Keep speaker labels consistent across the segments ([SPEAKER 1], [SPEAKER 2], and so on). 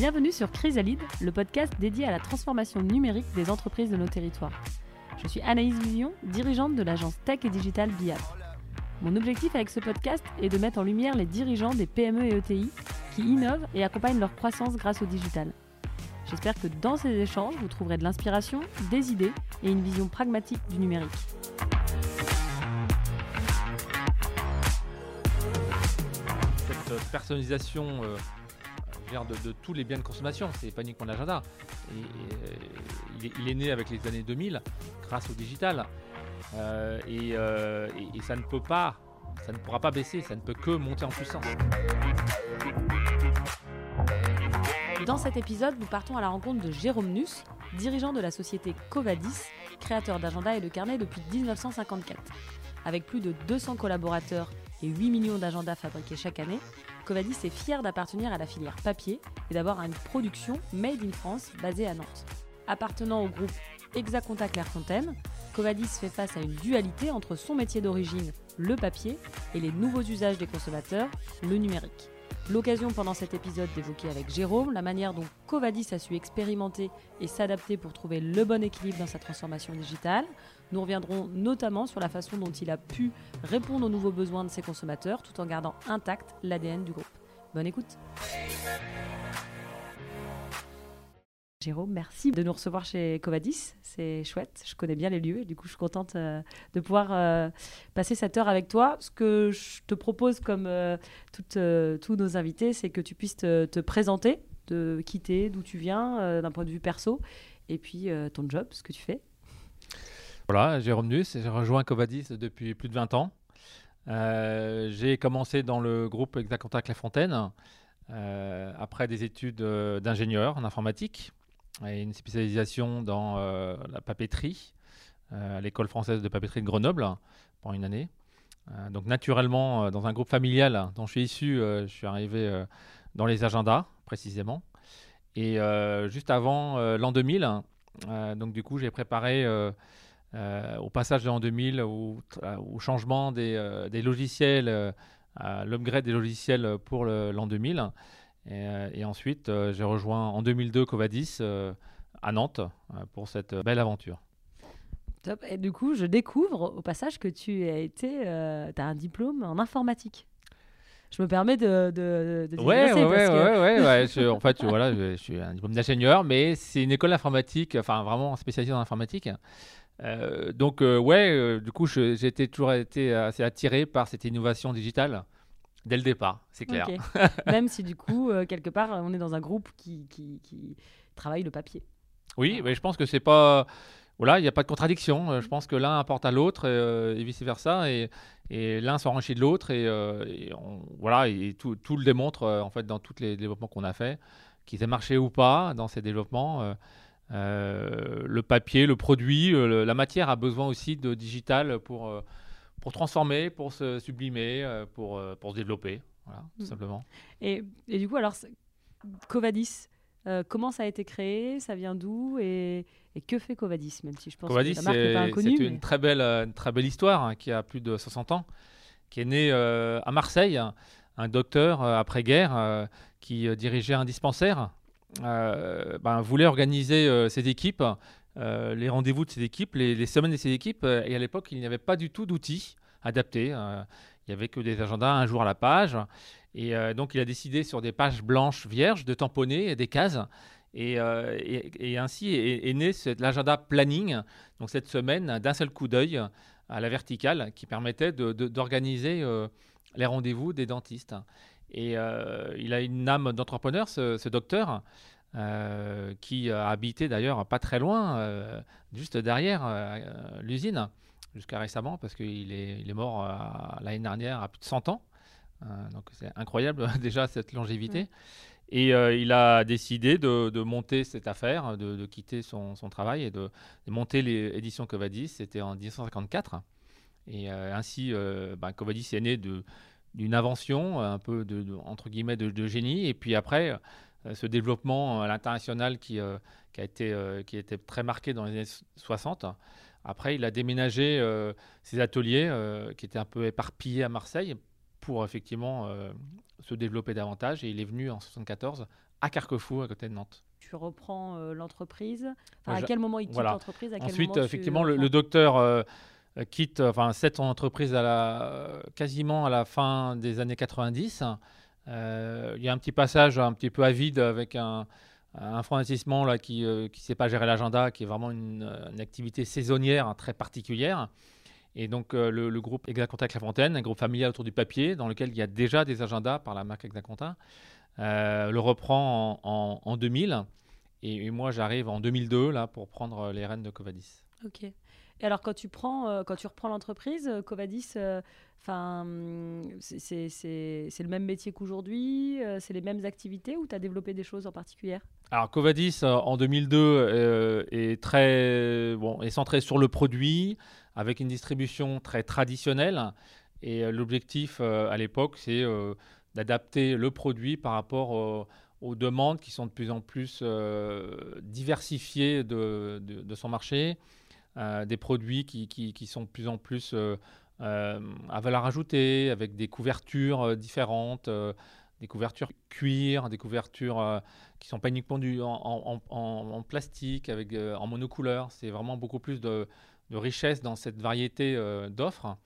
[SPEAKER 1] Bienvenue sur Chrysalide, le podcast dédié à la transformation numérique des entreprises de nos territoires. Je suis Anaïs Vision, dirigeante de l'agence Tech et Digital BIAD. Mon objectif avec ce podcast est de mettre en lumière les dirigeants des PME et ETI qui innovent et accompagnent leur croissance grâce au digital. J'espère que dans ces échanges, vous trouverez de l'inspiration, des idées et une vision pragmatique du numérique.
[SPEAKER 2] Cette personnalisation euh, de, tous les biens de consommation, c'est pas uniquement l'agenda. Euh, il, est, né avec les années 2000 grâce au digital. Euh, et, euh, et, ça ne peut pas, ça ne pourra pas baisser, ça ne peut que monter en puissance.
[SPEAKER 1] Dans cet épisode, nous partons à la rencontre de Jérôme Nuss, dirigeant de la société Covadis, créateur d'agenda et de carnet depuis 1954. Avec plus de 200 collaborateurs et 8 millions d'agendas fabriqués chaque année, Covadis est fier d'appartenir à la filière papier et d'avoir une production made in France basée à Nantes. Appartenant au groupe Exaconta Clairefontaine, Covadis fait face à une dualité entre son métier d'origine, le papier, et les nouveaux usages des consommateurs, le numérique. L'occasion pendant cet épisode d'évoquer avec Jérôme la manière dont Covadis a su expérimenter et s'adapter pour trouver le bon équilibre dans sa transformation digitale. Nous reviendrons notamment sur la façon dont il a pu répondre aux nouveaux besoins de ses consommateurs tout en gardant intact l'ADN du groupe. Bonne écoute Jérôme, merci de nous recevoir chez Covadis. C'est chouette, je connais bien les lieux et du coup je suis contente euh, de pouvoir euh, passer cette heure avec toi. Ce que je te propose comme euh, toutes, tous nos invités, c'est que tu puisses te, te présenter, de quitter d'où tu viens d'un point de vue perso et puis ton job, ce que tu fais.
[SPEAKER 2] Voilà, Jérôme Nuss, j'ai rejoint Covadis depuis plus de 20 ans. j'ai commencé dans le groupe Exacontact La Fontaine après des études d'ingénieur en informatique et une spécialisation dans euh, la papeterie euh, à l'école française de papeterie de Grenoble pendant une année. Euh, donc naturellement, dans un groupe familial dont je suis issu, je suis arrivé dans les agendas précisément. Et juste avant l'an 2000, donc du coup, j'ai préparé au passage de l'an 2000 au, au changement des, des logiciels, à l'upgrade des logiciels pour l'an 2000. Et, euh, et ensuite, euh, j'ai rejoint en 2002 Covadis euh, à Nantes pour cette belle aventure.
[SPEAKER 1] Top. Et du coup, je découvre au passage que tu as été, euh, as un diplôme en informatique. Je me permets de, de, de
[SPEAKER 2] ouais, ouais, ouais, que... ouais, ouais, je, en fait, voilà, je, je, suis un diplôme d'ingénieur, mais c'est une école informatique, enfin vraiment spécialisée en informatique. Euh, donc, euh, ouais, du coup, j'ai toujours été assez attiré par cette innovation digitale. Dès le départ, c'est clair. Okay.
[SPEAKER 1] Même si du coup, euh, quelque part, on est dans un groupe qui, qui, qui travaille le papier.
[SPEAKER 2] Oui, mais je pense que c'est pas. Voilà, il n'y a pas de contradiction. Euh, je pense que l'un apporte à l'autre euh, et vice versa, et, et l'un s'enrichit de l'autre, et, euh, et on, voilà, et tout, tout, le démontre en fait dans tous les développements qu'on a fait, qu'ils aient marché ou pas dans ces développements. Le papier, le produit, le, la matière a besoin aussi de digital pour pour transformer, pour se sublimer, euh, pour, euh, pour se développer, voilà, tout mmh. simplement.
[SPEAKER 1] Et, et, du coup, alors, Covadis, euh, comment ça a été créé? Ça vient d'où? Et, et, que fait Covadis? Même si je pense
[SPEAKER 2] Covadis,
[SPEAKER 1] que.
[SPEAKER 2] C'est
[SPEAKER 1] mais...
[SPEAKER 2] une, très belle, une très belle histoire hein, qui a plus de 60 ans, qui est née euh, à Marseille, un, un docteur euh, après-guerre qui dirigeait un dispensaire, ben, voulait organiser ses équipes euh, les rendez-vous de ces équipes, les, semaines de ces équipes. Euh, et à l'époque, il n'y avait pas du tout d'outils adaptés. Euh, il n'y avait que des agendas un jour à la page. Et donc, il a décidé sur des pages blanches vierges de tamponner des cases. Et, ainsi est, est né l'agenda planning, donc cette semaine d'un seul coup d'œil à la verticale, qui permettait d'organiser les rendez-vous des dentistes. Et il a une âme d'entrepreneur, ce, ce docteur. Euh, qui a habité d'ailleurs pas très loin, euh, juste derrière euh, l'usine, jusqu'à récemment, parce qu'il est, il est mort l'année dernière à plus de 100 ans. donc c'est incroyable déjà cette longévité. Mmh. Et il a décidé de, de, monter cette affaire, de, de quitter son, son, travail et de, monter les éditions Covadis. C'était en 1954. Et ainsi, ben, Covadis est né d'une invention, un peu de, entre guillemets de, génie. Et puis après, euh, ce développement à l'international qui, euh, qui, a été, euh, qui était très marqué dans les années 60. Après, il a déménagé ses ateliers qui étaient un peu éparpillés à Marseille pour effectivement se développer davantage. Et il est venu en 74 à Carquefou, à côté de Nantes.
[SPEAKER 1] Tu reprends l'entreprise? à quel moment il quitte l'entreprise?
[SPEAKER 2] Ensuite, effectivement, le, docteur quitte, enfin, cette entreprise à la, quasiment à la fin des années 90. il y a un petit passage un petit peu avide avec un, un informantissement là, qui ne sait pas gérer l'agenda, qui est vraiment une, activité saisonnière hein, très particulière. Et donc euh, le, groupe Exaconta Clairefontaine, un groupe familial autour du papier, dans lequel il y a déjà des agendas par la marque Exaconta, euh, le reprend en, 2000. Et, moi, j'arrive en 2002 là, pour prendre les rênes de Covadis.
[SPEAKER 1] Ok. Et alors, quand tu, prends, euh, quand tu reprends l'entreprise, Covadis, enfin, c'est le même métier qu'aujourd'hui C'est les mêmes activités ou tu as développé des choses en particulier
[SPEAKER 2] Alors, Covadis, en 2002, est, très, bon, est centré sur le produit avec une distribution très traditionnelle. Et euh, l'objectif euh, à l'époque, c'est euh, d'adapter le produit par rapport aux demandes qui sont de plus en plus diversifiées de, son marché, des produits qui, qui, sont de plus en plus à valeur ajoutée, avec des couvertures différentes, des couvertures cuir, des couvertures qui sont pas uniquement du, en, en, plastique, avec, en monocouleur. C'est vraiment beaucoup plus de, de richesse dans cette variété euh, d'offres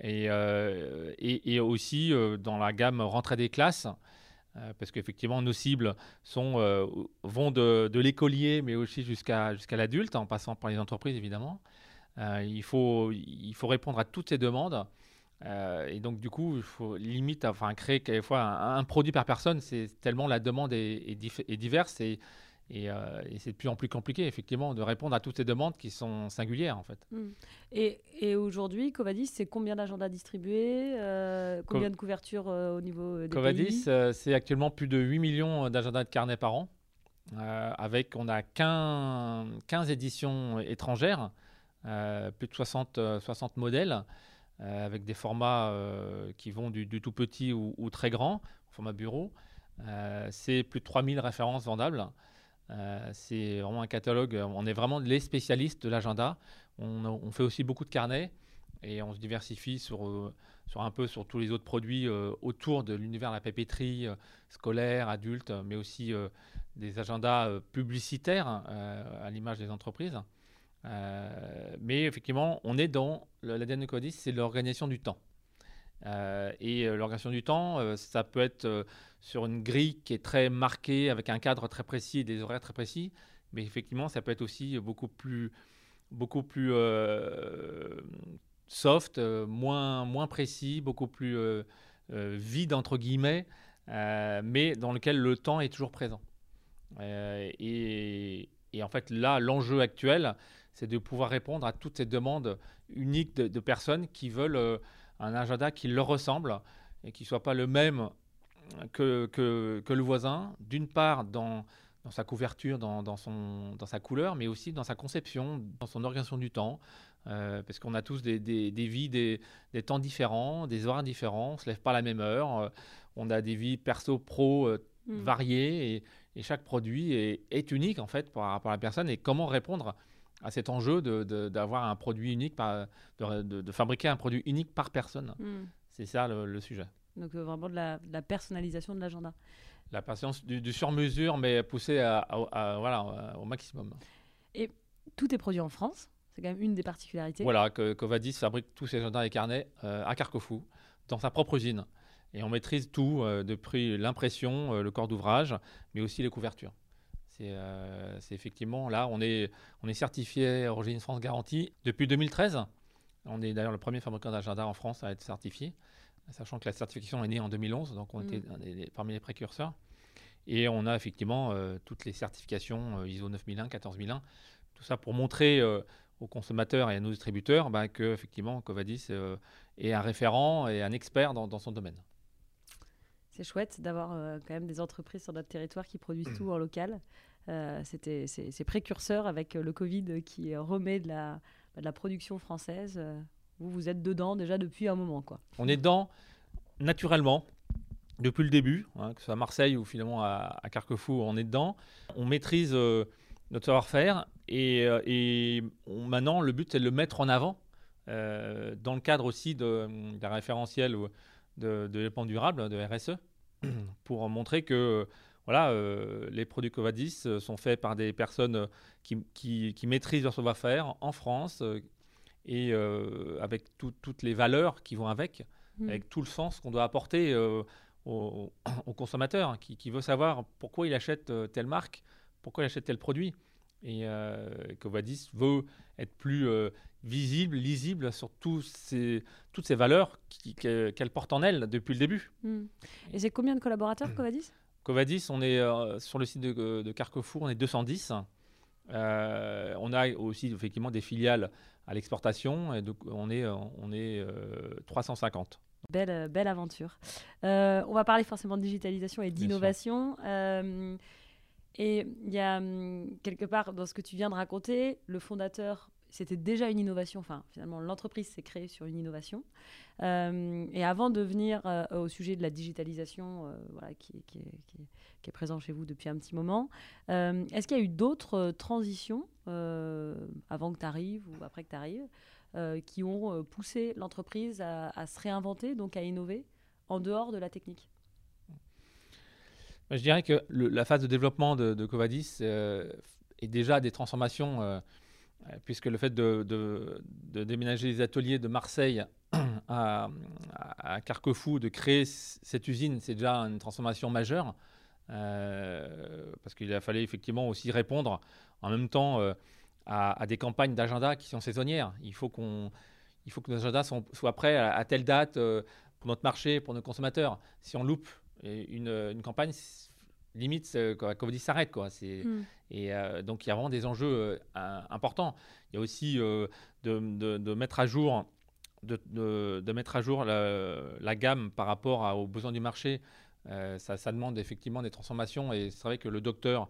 [SPEAKER 2] et, euh, et, aussi euh, dans la gamme rentrée des classes. Parce qu'effectivement, nos cibles sont, vont de, l'écolier, mais aussi jusqu'à jusqu'à l'adulte, en passant par les entreprises, évidemment. il, faut, il faut répondre à toutes ces demandes. et donc, du coup, il faut limite enfin, créer quelquefois un, un produit par personne. C'est tellement la demande est, diverse. Euh, et, c'est de plus en plus compliqué, effectivement, de répondre à toutes ces demandes qui sont singulières, en fait.
[SPEAKER 1] Hmm. Et, et aujourd'hui, Covadis, c'est combien d'agendas distribués euh, Combien de couvertures euh, au niveau des
[SPEAKER 2] Covadis, c'est actuellement plus de 8 millions d'agendas de carnet par an. avec, on a 15, 15 éditions étrangères, plus de 60, 60 modèles, avec des formats qui vont du, tout petit ou, ou, très grand, format bureau. c'est plus de 3000 références vendables. Euh, c'est vraiment un catalogue, on est vraiment les spécialistes de l'agenda. On, fait aussi beaucoup de carnets et on se diversifie sur, euh, un peu sur tous les autres produits euh, autour de l'univers de la papeterie scolaire, adulte, mais aussi des agendas publicitaires à l'image des entreprises. mais effectivement, on est dans l'ADN de Codis, c'est l'organisation du temps. Et l'organisation du temps, ça peut être sur une grille qui est très marquée, avec un cadre très précis et des horaires très précis. Mais effectivement, ça peut être aussi beaucoup plus, beaucoup plus euh, soft, euh, moins, moins précis, beaucoup plus euh, vide, entre guillemets, mais dans lequel le temps est toujours présent. Et, en fait, là, l'enjeu actuel, c'est de pouvoir répondre à toutes ces demandes uniques de personnes qui veulent un agenda qui leur ressemble et qui ne soit pas le même que, que, le voisin, d'une part dans, dans, sa couverture, dans, dans, son, dans sa couleur, mais aussi dans sa conception, dans son organisation du temps, euh, parce qu'on a tous des, des, des vies, des, des, temps différents, des horaires différents, on ne se lève pas à la même heure, euh, on a des vies perso-pro euh, mm. variées, et, et, chaque produit est, est, unique en fait par rapport à la personne, et comment répondre à cet enjeu d'avoir un produit unique, par, de, de, fabriquer un produit unique par personne. Mm. C'est ça le sujet.
[SPEAKER 1] Donc euh, vraiment de la, personnalisation de l'agenda.
[SPEAKER 2] La patience du, sur-mesure, mais poussée à, voilà, au maximum.
[SPEAKER 1] Et tout est produit en France, c'est quand même une des particularités.
[SPEAKER 2] Voilà, que Covadis fabrique tous ses agendas et carnets euh, à Carquefou, dans sa propre usine. Et on maîtrise tout, euh, depuis l'impression, le corps d'ouvrage, mais aussi les couvertures. C'est effectivement là, on est, on est certifié Origine France Garantie depuis 2013. On est d'ailleurs le premier fabricant d'agenda en France à être certifié sachant que la certification est née en 2011, donc on était mm. parmi les précurseurs. Et on a effectivement euh, toutes les certifications euh, ISO 9001, 14001, tout ça pour montrer euh, aux consommateurs et à nos distributeurs bah, que effectivement Covadis est un référent et un expert dans, son domaine.
[SPEAKER 1] C'est chouette d'avoir quand même des entreprises sur notre territoire qui produisent tout en local. C'était c'est précurseur avec le Covid qui remet de la, de la production française. Vous, vous êtes dedans déjà depuis un moment. Quoi.
[SPEAKER 2] On est dedans naturellement depuis le début, hein, que ce soit à Marseille ou finalement à, Carquefou, on est dedans. On maîtrise euh, notre savoir-faire et, euh, maintenant le but c'est de le mettre en avant euh, dans le cadre aussi d'un référentiel de, développement durable, de RSE, pour montrer que voilà, les produits Covadis sont faits par des personnes qui, maîtrisent leur savoir-faire en France et avec toutes les valeurs qui vont avec, mmh. avec tout le sens qu'on doit apporter au, consommateur qui, veut savoir pourquoi il achète telle marque, pourquoi il achète tel produit. Et euh, Covadis veut être plus visible, lisible sur ces, toutes ces valeurs qu'elle porte en elle depuis le début.
[SPEAKER 1] Hmm. Et c'est combien de collaborateurs, Covadis?
[SPEAKER 2] Covadis, on est euh, sur le site de, Carquefour, on est 210. Euh, on a aussi effectivement des filiales à l'exportation, et donc on est, on est 350. Euh,
[SPEAKER 1] belle, belle aventure. on va parler forcément de digitalisation et d'innovation. et il y a hum, quelque part dans ce que tu viens de raconter, le fondateur c'était déjà une innovation. Enfin, finalement, l'entreprise s'est créée sur une innovation. Euh, et avant de venir euh, au sujet de la digitalisation, euh, voilà, qui, est présent chez vous depuis un petit moment, est-ce qu'il y a eu d'autres transitions avant que tu arrives ou après que tu arrives qui ont poussé l'entreprise à, se réinventer, donc à innover en dehors de la technique?
[SPEAKER 2] Je dirais que la phase de développement de, Covadis est déjà des transformations puisque le fait de, déménager les ateliers de Marseille à, Carquefou, de créer cette usine, c'est déjà une transformation majeure, euh, parce qu'il a fallu effectivement aussi répondre en même temps euh, à, des campagnes d'agenda qui sont saisonnières. Il faut, qu'on, il faut que nos agendas soient prêts à, telle date pour notre marché, pour nos consommateurs. Si on loupe une, une campagne, limite, comme on dit, s'arrête. Quoi. C'est, hmm. Et euh, donc, il y a vraiment des enjeux euh, importants. Il y a aussi euh, de, de, mettre à jour, de, de mettre à jour la, gamme par rapport aux besoins du marché. Ça, ça, demande effectivement des transformations. Et c'est vrai que le docteur,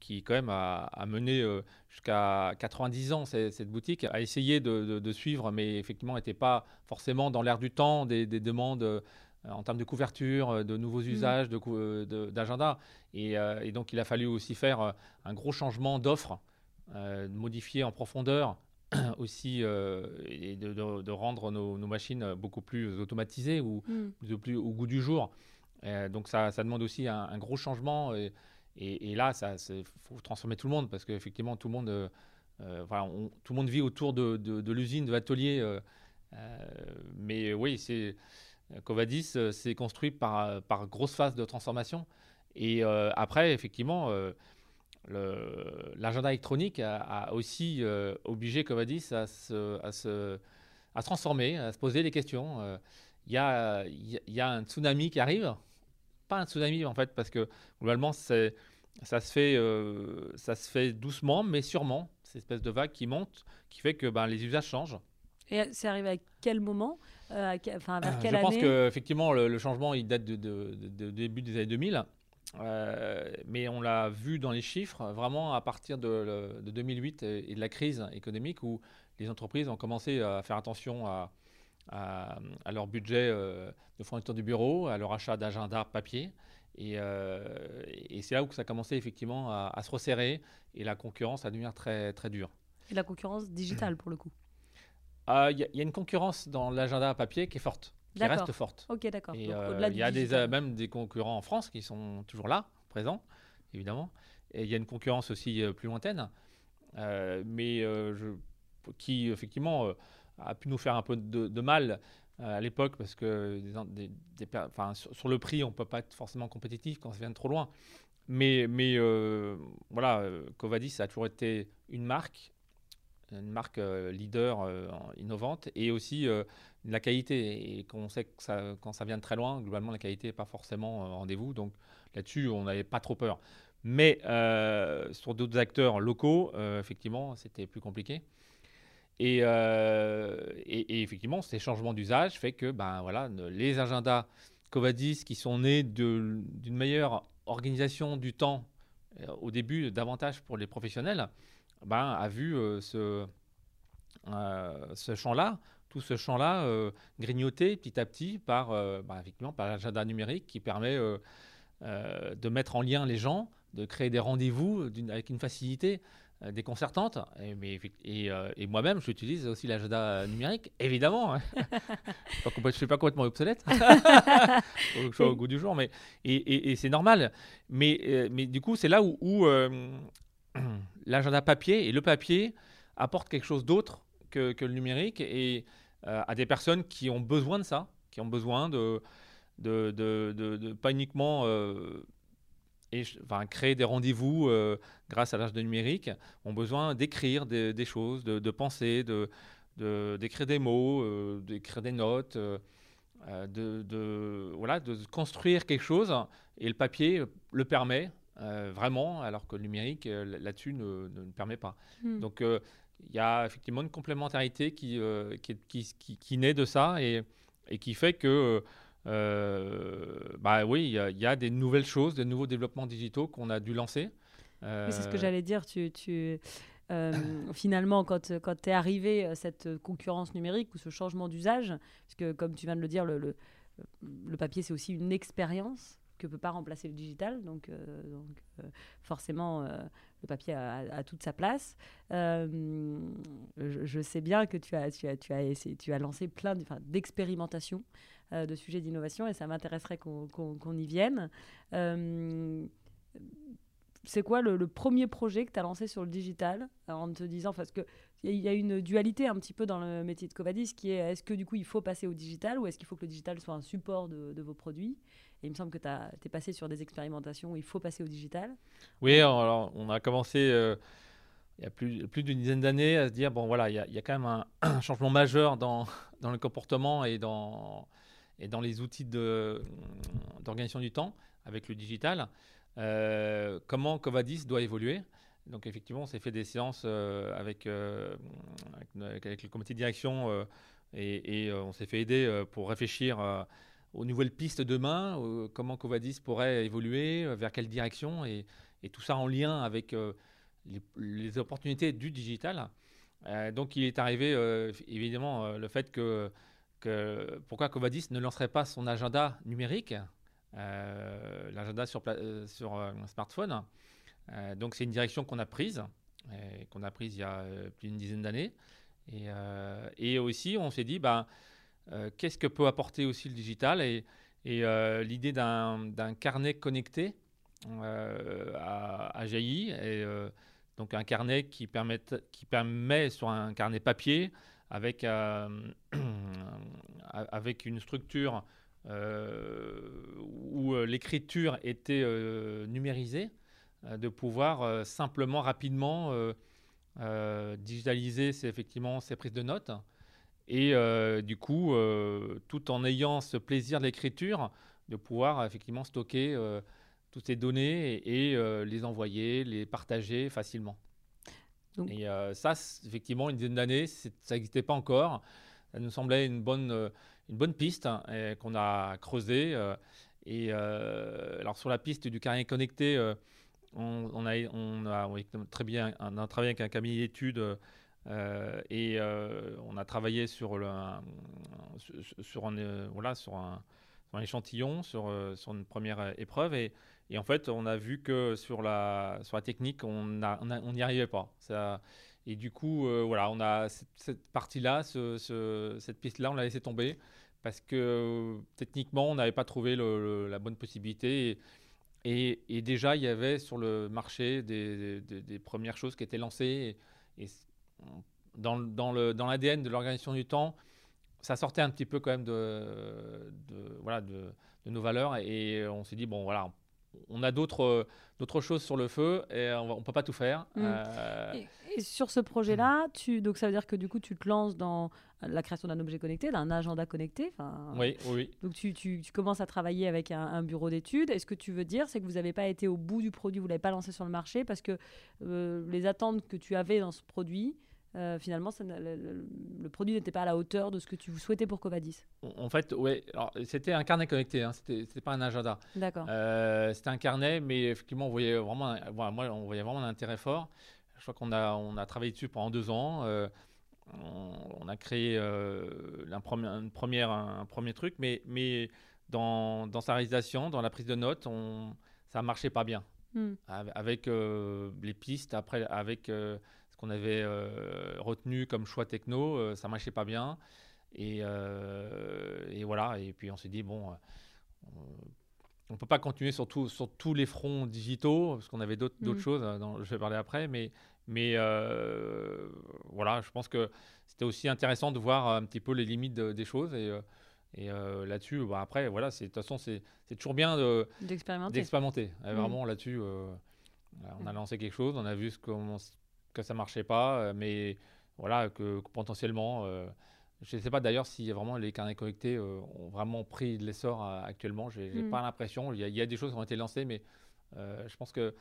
[SPEAKER 2] qui quand même a, mené jusqu'à 90 ans cette, boutique, a essayé de, suivre, mais effectivement n'était pas forcément dans l'air du temps des, des demandes euh, en termes de couverture, euh, de nouveaux mm. usages, d'agenda. Et, euh, et, donc, il a fallu aussi faire un gros changement d'offre, modifier en profondeur aussi et de, rendre nos, machines beaucoup plus automatisées ou mm. plus au goût du jour. donc, ça, ça, demande aussi un, gros changement. Et, et, là, il faut transformer tout le monde parce qu'effectivement, tout le monde. voilà, tout le monde vit autour de, de l'usine, de l'atelier. mais oui, c'est Covadis euh, s'est construit par, par grosse phase de transformation. Et euh, après, effectivement, euh, l'agenda électronique a, aussi obligé Covadis à se, à, se, à transformer, à se poser des questions. Il y, a, y, a, un tsunami qui arrive. Pas un tsunami, en fait, parce que globalement, ça se, fait, ça se fait doucement, mais sûrement. Cette espèce de vague qui monte, qui fait que ben, les usages changent.
[SPEAKER 1] Et c'est arrivé à quel moment? Euh, enfin, vers quelle
[SPEAKER 2] Je pense qu'effectivement, le, le changement, il date de, début des années 2000. Euh, mais on l'a vu dans les chiffres, vraiment à partir de, 2008 et, de la crise économique où les entreprises ont commencé à faire attention à, à, leur budget euh, de fourniture du bureau, à leur achat d'agenda papier. Et, et c'est là où ça a commencé effectivement à, se resserrer et la concurrence à devenir très, très dure.
[SPEAKER 1] Et la concurrence digitale pour le coup
[SPEAKER 2] il ah, y, a une concurrence dans l'agenda papier qui est forte, qui reste forte.
[SPEAKER 1] Ok, d'accord.
[SPEAKER 2] Il euh, y a des, euh, même des concurrents en France qui sont toujours là, présents, évidemment. Et il y a une concurrence aussi euh, plus lointaine, mais je, qui effectivement a pu nous faire un peu de, mal à l'époque parce que des, sur, le prix, on ne peut pas être forcément compétitif quand ça vient de trop loin. Mais, mais voilà, Covadis a toujours été une marque une marque euh, leader euh, innovante et aussi euh, la qualité. Et qu'on sait que ça, quand ça vient de très loin, globalement, la qualité n'est pas forcément rendez-vous. Donc là-dessus, on n'avait pas trop peur. Mais sur d'autres acteurs locaux, effectivement, c'était plus compliqué. Et, et, effectivement, ces changements d'usage fait que ben, voilà, les agendas Covadis qui sont nés d'une meilleure organisation du temps au début, davantage pour les professionnels, ben, a vu euh, ce, euh, ce champ-là, tout ce champ-là euh, grignoté petit à petit par, ben, effectivement, par l'agenda numérique qui permet de mettre en lien les gens, de créer des rendez-vous avec une facilité. déconcertantes. Et, mais, et, euh, et moi-même, j'utilise aussi l'agenda numérique, évidemment. hein. je ne suis pas complètement obsolète. Je sois au goût du jour. Mais, et c'est normal. Mais, mais du coup, c'est là où, où, euh, l'agenda papier et le papier apportent quelque chose d'autre que, le numérique et euh, à des personnes qui ont besoin de ça, qui ont besoin de, de, pas uniquement euh, créer des rendez-vous euh, grâce à l'âge numérique, ont besoin d'écrire des, choses, de, penser, d'écrire des mots, d'écrire des notes, de- voilà, de construire quelque chose. Et le papier le permet euh, vraiment, alors que le numérique euh, là-dessus ne, ne permet pas.
[SPEAKER 1] Hmm.
[SPEAKER 2] Donc euh, il y a effectivement une complémentarité qui, qui, qui, qui- qui naît de ça et, et qui fait que, euh, bah oui, il y, a- il y a des nouvelles choses, des nouveaux développements digitaux qu'on a dû lancer.
[SPEAKER 1] C'est ce que j'allais dire. Tu, tu, euh, finalement, quand, quand tu es arrivé, cette concurrence numérique ou ce changement d'usage, parce que comme tu viens de le dire, le, le, le papier, c'est aussi une expérience que peut pas remplacer le digital. Donc, euh, donc euh, forcément, euh, le papier a, toute sa place. Je, sais bien que tu as, tu as, tu as, essayé- tu as lancé plein d'expérimentations de sujets d'innovation et ça m'intéresserait qu'on y vienne. C'est quoi le, premier projet que tu as lancé sur le digital en te disant, parce qu'il y, a- une dualité un petit peu dans le métier de Covadis qui est est-ce que du coup il faut passer au digital ou est-ce qu'il faut que le digital soit un support de, vos produits? Et il me semble que tu es passé sur des expérimentations où il faut passer au digital.
[SPEAKER 2] Oui, alors on a commencé euh, il y a plus, plus d'une dizaine d'années à se dire bon voilà, il y a, quand même un, un changement majeur dans, dans le comportement et dans, et dans les outils d'organisation du temps avec le digital. Euh, comment Covadis doit évoluer? Donc effectivement, on s'est fait des séances euh, avec, euh, avec, le comité de direction et, on s'est fait aider pour réfléchir aux nouvelles pistes demain, comment Covadis pourrait évoluer, vers quelle direction, et, tout ça en lien avec les, opportunités du digital. Donc il est arrivé évidemment le fait que, pourquoi Covadis ne lancerait pas son agenda numérique, l'agenda sur, euh, sur euh, smartphone. Euh, donc c'est une direction qu'on a prise, qu'on a prise il y a euh, plus d'une dizaine d'années. Et, euh, et aussi on s'est dit, euh, qu'est-ce que peut apporter aussi le digital et, et, euh, l'idée d'un carnet connecté euh, a, a jailli. Et, euh, donc un carnet qui permet, qui permet sur un carnet papier avec, euh, avec une structure euh, où euh, l'écriture était euh, numérisée, euh, de pouvoir euh, simplement, rapidement euh, euh, digitaliser ses, effectivement ses prises de notes. Et euh, du coup, euh, tout en ayant ce plaisir de l'écriture, de pouvoir effectivement stocker euh, toutes ces données et, et, euh, les envoyer, les partager facilement.
[SPEAKER 1] Donc-
[SPEAKER 2] Et euh, ça, effectivement, une dizaine d'années, ça n'existait pas encore. Ça nous semblait une bonne, euh, une bonne piste hein, qu'on a creusée. euh, et euh, alors sur la piste du carnet connecté, on, a, on a très bien, on a travaillé avec un cabinet d'études et on a travaillé sur, le, un, sur, un, voilà, sur un, un échantillon, sur, sur une première épreuve. Et, et en fait, on a vu que sur la, sur la technique, on n'y arrivait pas. Ça, et du coup, euh, voilà, on a cette, cette partie-là, ce- ce- cette piste-là, on l'a laissé tomber parce que euh, techniquement, on n'avait pas trouvé le- le- la bonne possibilité. Et, et- et déjà, il y avait sur le marché des, des- des premières choses qui étaient lancées. Et, dans, l'ADN de l'organisation du temps, ça sortait un petit peu quand même de, de- voilà, de, de nos valeurs. Et on s'est dit, bon, voilà, on a d'autres choses sur le feu et on ne peut pas tout faire.
[SPEAKER 1] Mm.
[SPEAKER 2] Euh,
[SPEAKER 1] sur ce projet-là, tu, donc ça veut dire que du coup, tu te lances dans la création d'un objet connecté, d'un agenda connecté. enfin,
[SPEAKER 2] oui, oui, oui.
[SPEAKER 1] Donc tu, tu- tu commences à travailler avec un, un bureau d'études. Et ce que tu veux dire, c'est que vous n'avez pas été au bout du produit, vous ne l'avez pas lancé sur le marché parce que euh, les attentes que tu avais dans ce produit, euh, finalement, ça le, le- le produit n'était pas à la hauteur de ce que tu souhaitais pour Covadis?
[SPEAKER 2] En fait, alors, c'était un carnet connecté, hein, c'était pas un agenda.
[SPEAKER 1] D'accord.
[SPEAKER 2] Euh, c'était un carnet, mais effectivement, on voyait vraiment, un- moi, on voyait vraiment un intérêt fort. Je crois qu'on a, on a travaillé dessus pendant deux ans. Euh, on, on a créé euh, un, premier, une première, un, premier truc, mais, mais dans, dans sa réalisation, dans la prise de notes, on, ça marchait pas bien.
[SPEAKER 1] Hmm.
[SPEAKER 2] Av- avec euh, les pistes, après avec ce qu'on avait retenu comme choix techno, ça marchait pas bien. Et, et voilà, et puis on s'est dit, bon, on ne peut pas continuer sur, tout- sur tous les fronts digitaux, parce qu'on avait d'autres
[SPEAKER 1] Mhm.
[SPEAKER 2] choses, euh, dont je vais parler après, mais, mais euh, voilà, je pense que c'était aussi intéressant de voir un petit peu les limites de- des choses. Et, euh, et euh, là-dessus, bah, après, voilà, c'est- de toute façon, c'est toujours bien de,
[SPEAKER 1] D'expérimenter.
[SPEAKER 2] Euh,
[SPEAKER 1] Mm.
[SPEAKER 2] Vraiment là-dessus, euh, on a
[SPEAKER 1] Mm.
[SPEAKER 2] lancé quelque chose, on a vu ce qu'on- que ça marchait pas, mais voilà que, que potentiellement, je ne sais pas d'ailleurs si vraiment les carnets connectés euh, ont vraiment pris de l'essor euh, actuellement. J'ai j'ai
[SPEAKER 1] Mm.
[SPEAKER 2] pas l'impression. Il y, a- il y a des choses qui ont été lancées, mais euh, je pense que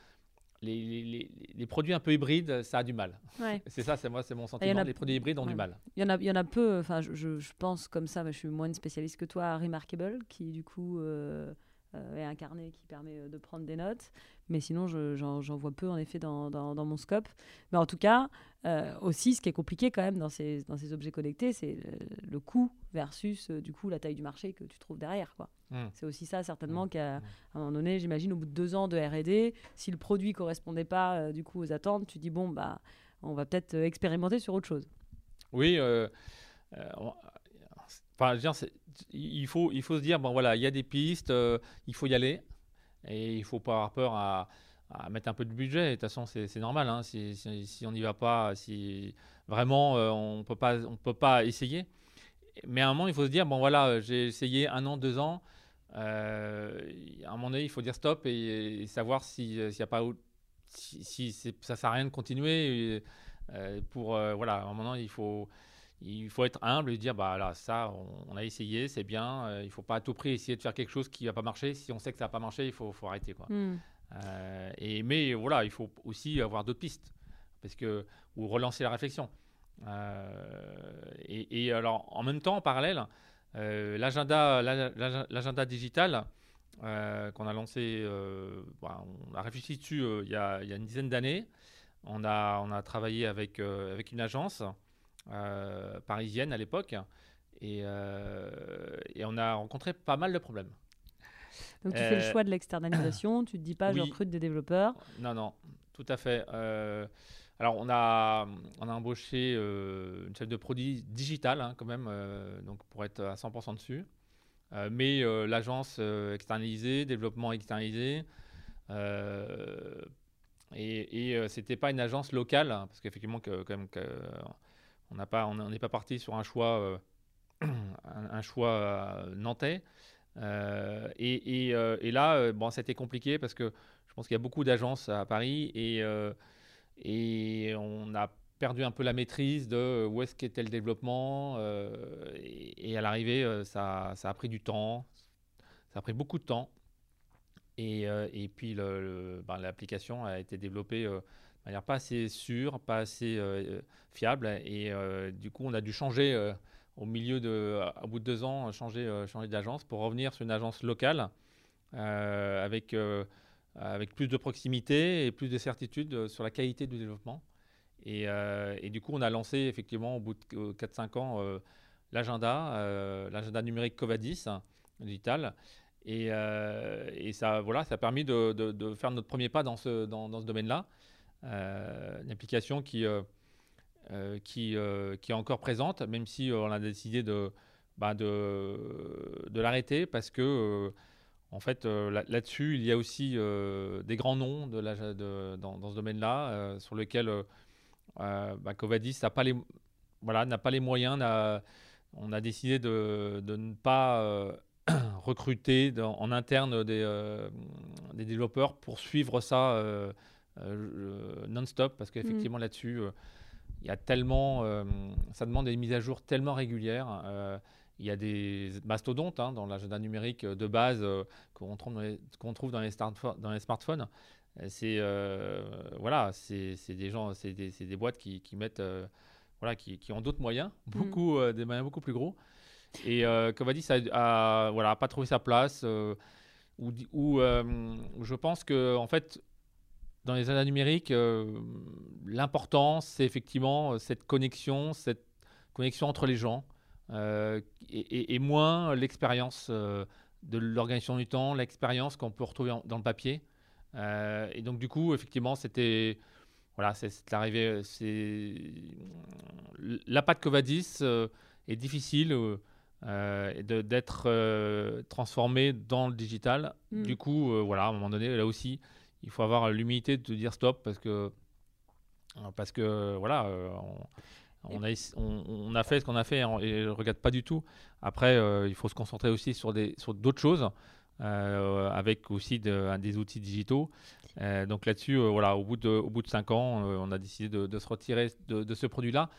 [SPEAKER 2] les, les- les- les produits un peu hybrides, ça a du mal.
[SPEAKER 1] Ouais.
[SPEAKER 2] C'est ça, c'est moi, c'est mon
[SPEAKER 1] en
[SPEAKER 2] sentiment.
[SPEAKER 1] a-
[SPEAKER 2] Les produits hybrides ont
[SPEAKER 1] ouais.
[SPEAKER 2] du mal.
[SPEAKER 1] Il y en a, il y en a peu. Enfin, je, je- je pense comme ça. Mais je suis moins une spécialiste que toi. à Remarkable, qui du coup euh, euh, est un carnet qui permet euh, de prendre des notes. Mais sinon, je- j'en vois peu en effet dans, dans- dans mon scope. Mais en tout cas, euh, aussi, ce qui est compliqué quand même dans ces, dans ces objets connectés, c'est le, le coût versus euh, du coup la taille du marché que tu trouves derrière. Quoi.
[SPEAKER 2] Mm.
[SPEAKER 1] C'est aussi ça certainement
[SPEAKER 2] Mm.
[SPEAKER 1] qu'à
[SPEAKER 2] Mm.
[SPEAKER 1] à un moment donné, j'imagine au bout de deux ans de R&D, si le produit correspondait pas euh, du coup aux attentes, tu dis bon bah on va peut-être expérimenter sur autre chose.
[SPEAKER 2] Oui, euh, enfin, je veux il faut, il faut se dire, bon voilà, il y a des pistes, euh, il faut y aller, et il faut pas avoir peur à, mettre un peu de budget. De toute façon, c'est normal, hein, si, si- si on n'y va pas, si vraiment euh, on on peut pas essayer. Mais à un moment, il faut se dire, bon voilà, j'ai essayé un an, deux ans. euh, à un moment donné, il faut dire stop et, savoir si- s'il n'y a pas, si, si ça sert à rien de continuer. euh, pour voilà, à un moment il faut, il faut être humble et dire bah là ça on, on a essayé c'est bien euh, il faut pas à tout prix essayer de faire quelque chose qui va pas marcher. Si on sait que ça va pas marcher il faut, faut arrêter quoi.
[SPEAKER 1] Hmm.
[SPEAKER 2] Euh, et mais voilà il faut aussi avoir d'autres pistes parce que ou relancer la réflexion. Euh, et, et alors en même temps en parallèle euh, l'agenda la- la- l'agenda digital qu'on a lancé bah, on a réfléchi dessus il y, a, y a une dizaine d'années. On a, on a travaillé avec, avec une agence parisienne à l'époque. Et, euh, et on a rencontré pas mal de problèmes.
[SPEAKER 1] Donc tu fais le
[SPEAKER 2] Euh,
[SPEAKER 1] choix de l'externalisation, tu te dis pas je
[SPEAKER 2] oui.
[SPEAKER 1] recrute des développeurs.
[SPEAKER 2] Non, non, tout à fait. Euh, alors, on a, on a embauché euh, une chef de produit digital, hein, quand même, euh, donc pour être à 100% dessus. Euh, mais euh, l'agence euh, externalisée, développement externalisé. euh, et et euh, c'était pas une agence locale, hein, parce qu'effectivement, que, quand même, que, on n'est pas parti sur un choix, euh, euh, nantais. Euh, et, euh, là, euh, bon, c'était compliqué parce que je pense qu'il y a beaucoup d'agences à Paris et, euh, on a perdu un peu la maîtrise de où est-ce qu'était le développement. euh, et, à l'arrivée, euh, ça, ça a pris du temps, ça a pris beaucoup de temps. Et, euh, puis ben, l'application a été développée euh, pas assez sûre, pas assez euh, fiable. Et euh, du coup, on a dû changer euh, au milieu de, au bout de deux ans, changer, euh, changer d'agence pour revenir sur une agence locale euh, avec, euh, avec plus de proximité et plus de certitude euh, sur la qualité du développement. Et, euh, et du coup, on a lancé effectivement au bout de 4-5 ans euh, l'agenda, euh, l'agenda numérique Covadis hein, digital. Et, euh, et ça, voilà, ça a permis de, de- de faire notre premier pas dans ce, dans, dans ce domaine-là. Euh, une application qui, euh, euh, qui, qui est encore présente, même si on a décidé de, bah, de, de l'arrêter parce que, en fait, là- là-dessus, il y a aussi des grands noms dans, ce domaine-là sur lesquels bah, Covadis n'a pas, les- voilà, pas les moyens. on a décidé de, de ne pas recruter en interne des, des développeurs pour suivre ça non-stop parce qu'effectivement là-dessus, euh, il y a tellement, euh, ça demande des mises à jour tellement régulières. euh, il y a des mastodontes hein, dans l'agenda numérique de base euh, qu'on trouve dans les, qu'on trouve dans les, startpho- dans les smartphones. Euh, C'est euh, voilà, c'est des gens, c'est des, boîtes qui, qui mettent, euh, voilà, qui, qui ont d'autres moyens, beaucoup euh, des moyens beaucoup plus gros. Et euh, comme on dit, ça a, voilà, pas trouvé sa place. euh, ou euh, je pense que en fait, dans les agendas numériques, euh, l'important, c'est effectivement euh, cette connexion, cette connexion entre les gens, euh, et, et- et moins l'expérience euh, de l'organisation du temps, l'expérience qu'on peut retrouver en- dans le papier. et donc, du coup, effectivement, c'était. Voilà, c'est l'arrivée. C'est la pâte Covadis est difficile d'être transformée dans le digital. Mm. Du coup, voilà, à un moment donné, là aussi, il faut avoir l'humilité de dire stop parce que parce que voilà, on a, on, a, fait ce qu'on a fait et je ne regarde pas du tout. Après, euh, il faut se concentrer aussi sur d'autres sur choses, euh, avec aussi des outils digitaux. Euh, donc là-dessus, voilà, au bout de, au bout de cinq ans, on a décidé de, se retirer de, ce produit-là.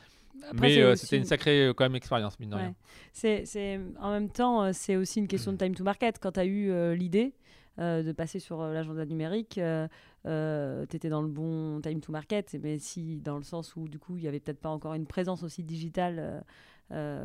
[SPEAKER 2] Mais c'était une sacrée quand même expérience, mine de rien.
[SPEAKER 1] C'est, en même temps, c'est aussi une question de time to market. Quand tu as eu l'idée, euh, de passer sur euh, l'agenda numérique, euh, tu étais dans le bon time to market, mais si dans le sens où du coup il n'y avait peut-être pas encore une présence aussi digitale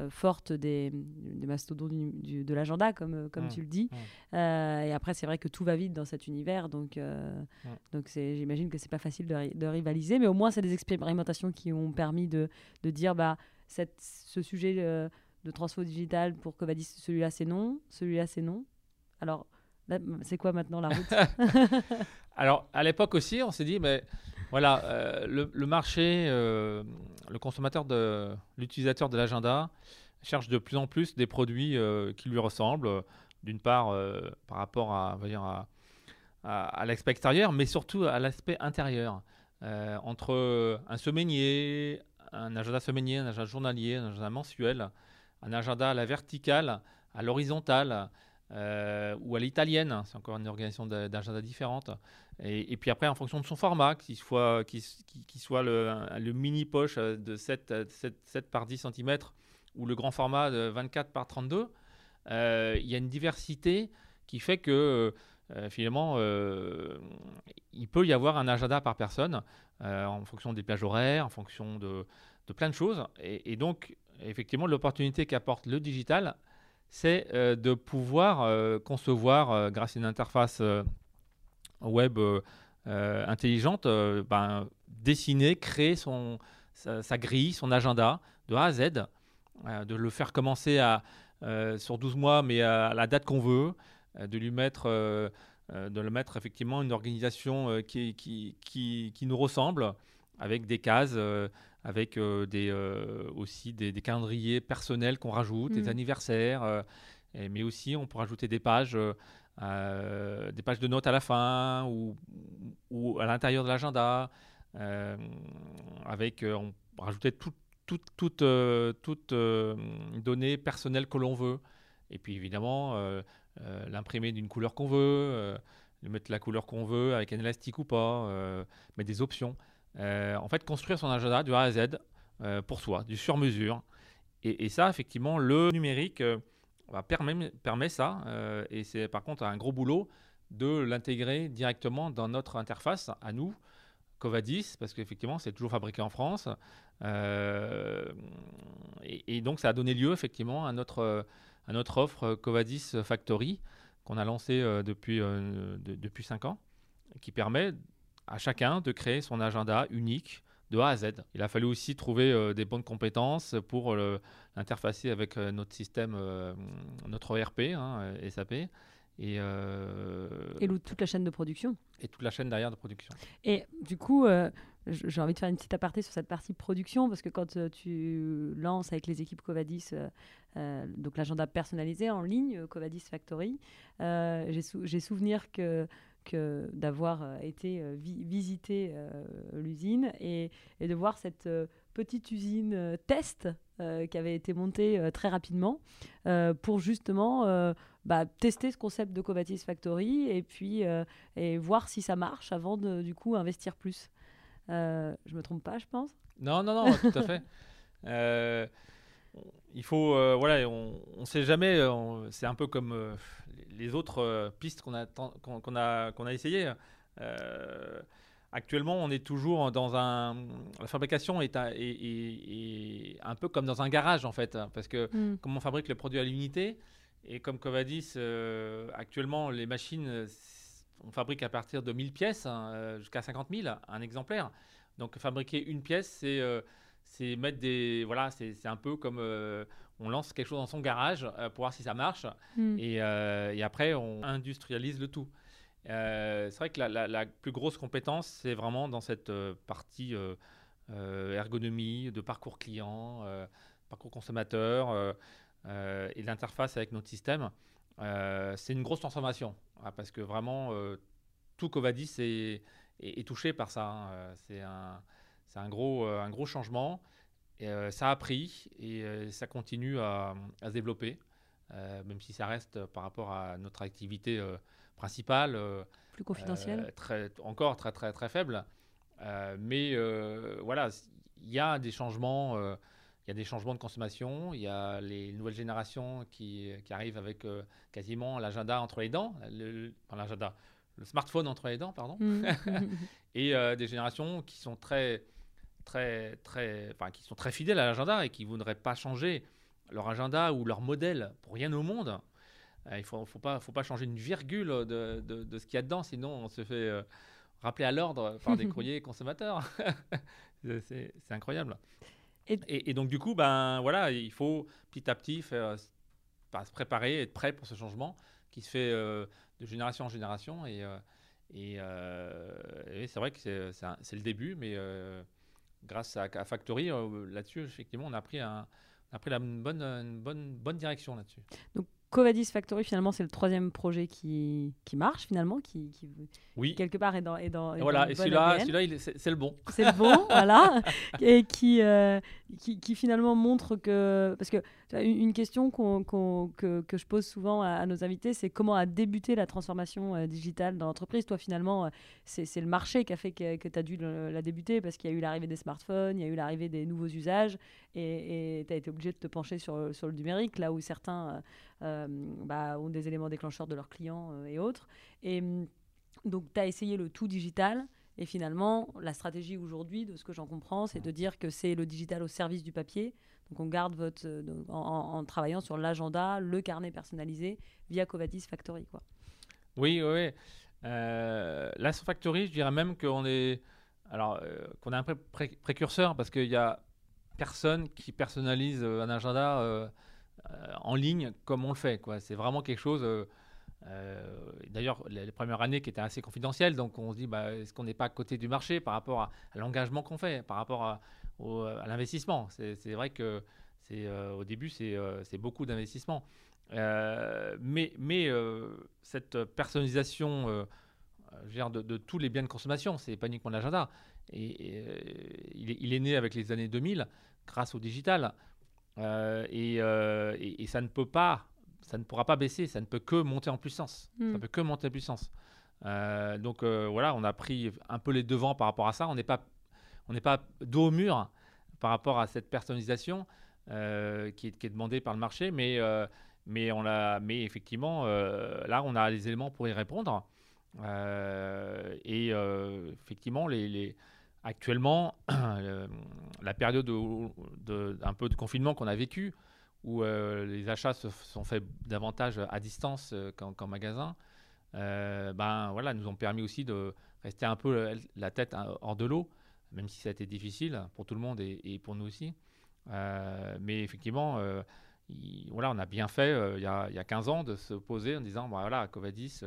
[SPEAKER 1] forte des, des mastodons de l'agenda, comme, comme mmh. tu le dis. Mmh. et après, c'est vrai que tout va vite dans cet univers, donc, mmh. donc j'imagine que c'est pas facile de, de, rivaliser, mais au moins, c'est des expérimentations qui ont permis de, de dire bah, cette, ce sujet de transfo digital pour Covadis, celui-là c'est non, celui-là c'est non. Alors, c'est quoi maintenant la route
[SPEAKER 2] Alors, à l'époque aussi, on s'est dit, mais voilà, euh, le, marché, euh, le consommateur, de, l'utilisateur de l'agenda cherche de plus en plus des produits euh, qui lui ressemblent, d'une part par rapport à, l'aspect extérieur, mais surtout à l'aspect intérieur. entre un semainier, un agenda semainier, un agenda journalier, un agenda mensuel, un agenda à la verticale, à l'horizontale, euh, ou à l'italienne, c'est encore une organisation d'agenda différente. Et, puis après, en fonction de son format, qu'il soit, le, mini poche de 7, 7, par 10 cm ou le grand format de 24 par 32, euh, il y a une diversité qui fait que euh, finalement, il peut y avoir un agenda par personne en fonction des plages horaires, en fonction de, plein de choses. Et donc, effectivement, l'opportunité qu'apporte le digital, c'est euh, de pouvoir euh, concevoir, euh, grâce à une interface web intelligente, ben, dessiner, créer son, sa, grille, son agenda de A à Z, de le faire commencer à, sur 12 mois, mais à, la date qu'on veut, de lui mettre de le mettre effectivement une organisation qui, qui, qui, qui, nous ressemble, avec des cases, avec euh, des, euh, aussi des, calendriers personnels qu'on rajoute, des mm. anniversaires, euh, mais aussi on peut rajouter des pages, des pages de notes à la fin ou, ou à l'intérieur de l'agenda, avec on peut rajouter toutes toute, toute, donnée personnelle que l'on veut. Et puis évidemment, l'imprimer d'une couleur qu'on veut, mettre la couleur qu'on veut avec un élastique ou pas, mettre des options. Euh, en fait, construire son agenda du A à Z euh, pour soi, du sur-mesure. Et, ça, effectivement, le numérique euh, permet, permet, ça. et c'est par contre un gros boulot de l'intégrer directement dans notre interface à nous, Covadis, parce qu'effectivement, c'est toujours fabriqué en France. Et, donc, ça a donné lieu effectivement à notre, à notre offre Covadis Factory qu'on a lancée depuis, depuis 5 ans, qui permet à chacun de créer son agenda unique de A à Z. Il a fallu aussi trouver euh, des bonnes compétences pour euh, l'interfacer avec euh, notre système, notre ERP, hein, SAP. Et,
[SPEAKER 1] et toute la chaîne de production.
[SPEAKER 2] Et toute la chaîne derrière de production.
[SPEAKER 1] Et du coup, j'ai envie de faire une petite aparté sur cette partie production, parce que quand tu lances avec les équipes Covadis, donc l'agenda personnalisé en ligne, Covadis Factory, j'ai souvenir que que d'avoir euh, été euh, visiter euh, l'usine et, de voir cette petite usine test qui avait été montée très rapidement pour justement bah, tester ce concept de Covatis Factory et puis et voir si ça marche avant de du coup investir plus. je me trompe pas, je pense?
[SPEAKER 2] Non, non, non, tout à fait. il faut, voilà, on ne sait jamais. C'est un peu comme les autres euh, pistes qu'on a, qu'on, a, qu'on a essayées. Euh, actuellement, on est toujours dans un. La fabrication est, un peu comme dans un garage, en fait, parce que mm. comme on fabrique le produit à l'unité, et comme Covadis, euh, actuellement, les machines, on fabrique à partir de 1000 pièces hein, jusqu'à 50 000, un exemplaire. Donc, fabriquer une pièce, c'est c'est mettre des voilà c'est un peu comme on lance quelque chose dans son garage euh, pour voir si ça marche. Hmm. Et, euh, et, après, on industrialise le tout. c'est vrai que la, plus grosse compétence, c'est vraiment dans cette partie ergonomie, de parcours client, parcours consommateur et l'interface avec notre système. c'est une grosse transformation hein, parce que vraiment tout Covadis est, est, touché par ça. Hein. C'est un, un, gros, un gros changement. Et, ça a pris et ça continue à, à se développer. Euh, même si ça reste par rapport à notre activité euh, principale. Euh,
[SPEAKER 1] Plus confidentielle
[SPEAKER 2] très, Encore très, très, très faible. mais voilà, il y a des changements. il y a des changements de consommation, il y a les nouvelles générations qui, qui arrivent avec quasiment l'agenda entre les dents, le, l'agenda, le smartphone entre les dents, pardon, mmh. et des générations qui sont très, très, très, enfin, qui sont très fidèles à l'agenda et qui ne voudraient pas changer leur agenda ou leur modèle pour rien au monde. Euh, il ne faut, faut, pas, faut pas changer une virgule de, de, ce qu'il y a dedans, sinon on se fait euh, rappeler à l'ordre par des courriers consommateurs. c'est incroyable. Et, et, donc du coup, ben, voilà, il faut petit à petit faire, se préparer, être prêt pour ce changement qui se fait euh, de génération en génération. Et, et, c'est vrai que c'est le début, mais grâce à, à Factory, là-dessus, effectivement, on a pris un, après la bonne, une bonne, bonne direction là-dessus.
[SPEAKER 1] Donc Covadis Factory, finalement, c'est le troisième projet qui, qui marche, finalement, qui, qui
[SPEAKER 2] oui.
[SPEAKER 1] quelque part est dans. Est dans
[SPEAKER 2] voilà, et celui-là, celui c'est le bon.
[SPEAKER 1] C'est le bon, voilà. Et qui, euh, qui, qui, finalement montre que. Parce que une question que, je pose souvent à, nos invités, c'est comment a débuté la transformation euh, digitale dans l'entreprise? Toi, finalement, euh, c'est le marché qui a fait que, que tu as dû la débuter parce qu'il y a eu l'arrivée des smartphones, il y a eu l'arrivée des nouveaux usages et tu as été obligé de te pencher sur, sur le numérique, là où certains euh, bah, ont des éléments déclencheurs de leurs clients et autres. Et hum, donc, tu as essayé le tout digital. Et finalement, la stratégie aujourd'hui, de ce que j'en comprends, c'est de dire que c'est le digital au service du papier. Donc on garde votre, euh, en, travaillant sur l'agenda, le carnet personnalisé via Covadis Factory. Quoi.
[SPEAKER 2] Oui, oui. oui. Euh, là, sur Factory, je dirais même qu'on est, alors, euh, qu'on est un précurseur parce qu'il y a personne qui personnalise un agenda en ligne comme on le fait. C'est vraiment quelque chose. D'ailleurs, les, premières années qui étaient assez confidentielles, donc on se dit, bah, est-ce qu'on n'est pas à côté du marché par rapport à l'engagement qu'on fait, par rapport à, euh, à l'investissement. C'est vrai que c'est euh, au début, c'est euh, beaucoup d'investissement. mais mais cette personnalisation de, de, tous les biens de consommation, c'est pas uniquement l'agenda. Et, il, est, né avec les années 2000 grâce au digital. Et, et, ça ne peut pas, ça ne pourra pas baisser, ça ne peut que monter en puissance. Ça Ça hmm. peut que monter en puissance. donc voilà, on a pris un peu les devants par rapport à ça. On n'est pas on n'est pas dos au mur par rapport à cette personnalisation euh, qui, est, demandée par le marché, mais, euh, mais, on mais effectivement, euh, là, on a les éléments pour y répondre. et effectivement, les, actuellement, la période de, un peu de confinement qu'on a vécu, où les achats se sont faits davantage à distance qu'en magasin, ben voilà, nous ont permis aussi de rester un peu la tête hein, hors de l'eau même si ça a été difficile pour tout le monde et, pour nous aussi. Euh, mais effectivement, euh, voilà, on a bien fait euh, il, y a, il, y a, 15 ans de se poser en disant bah, voilà, Covadis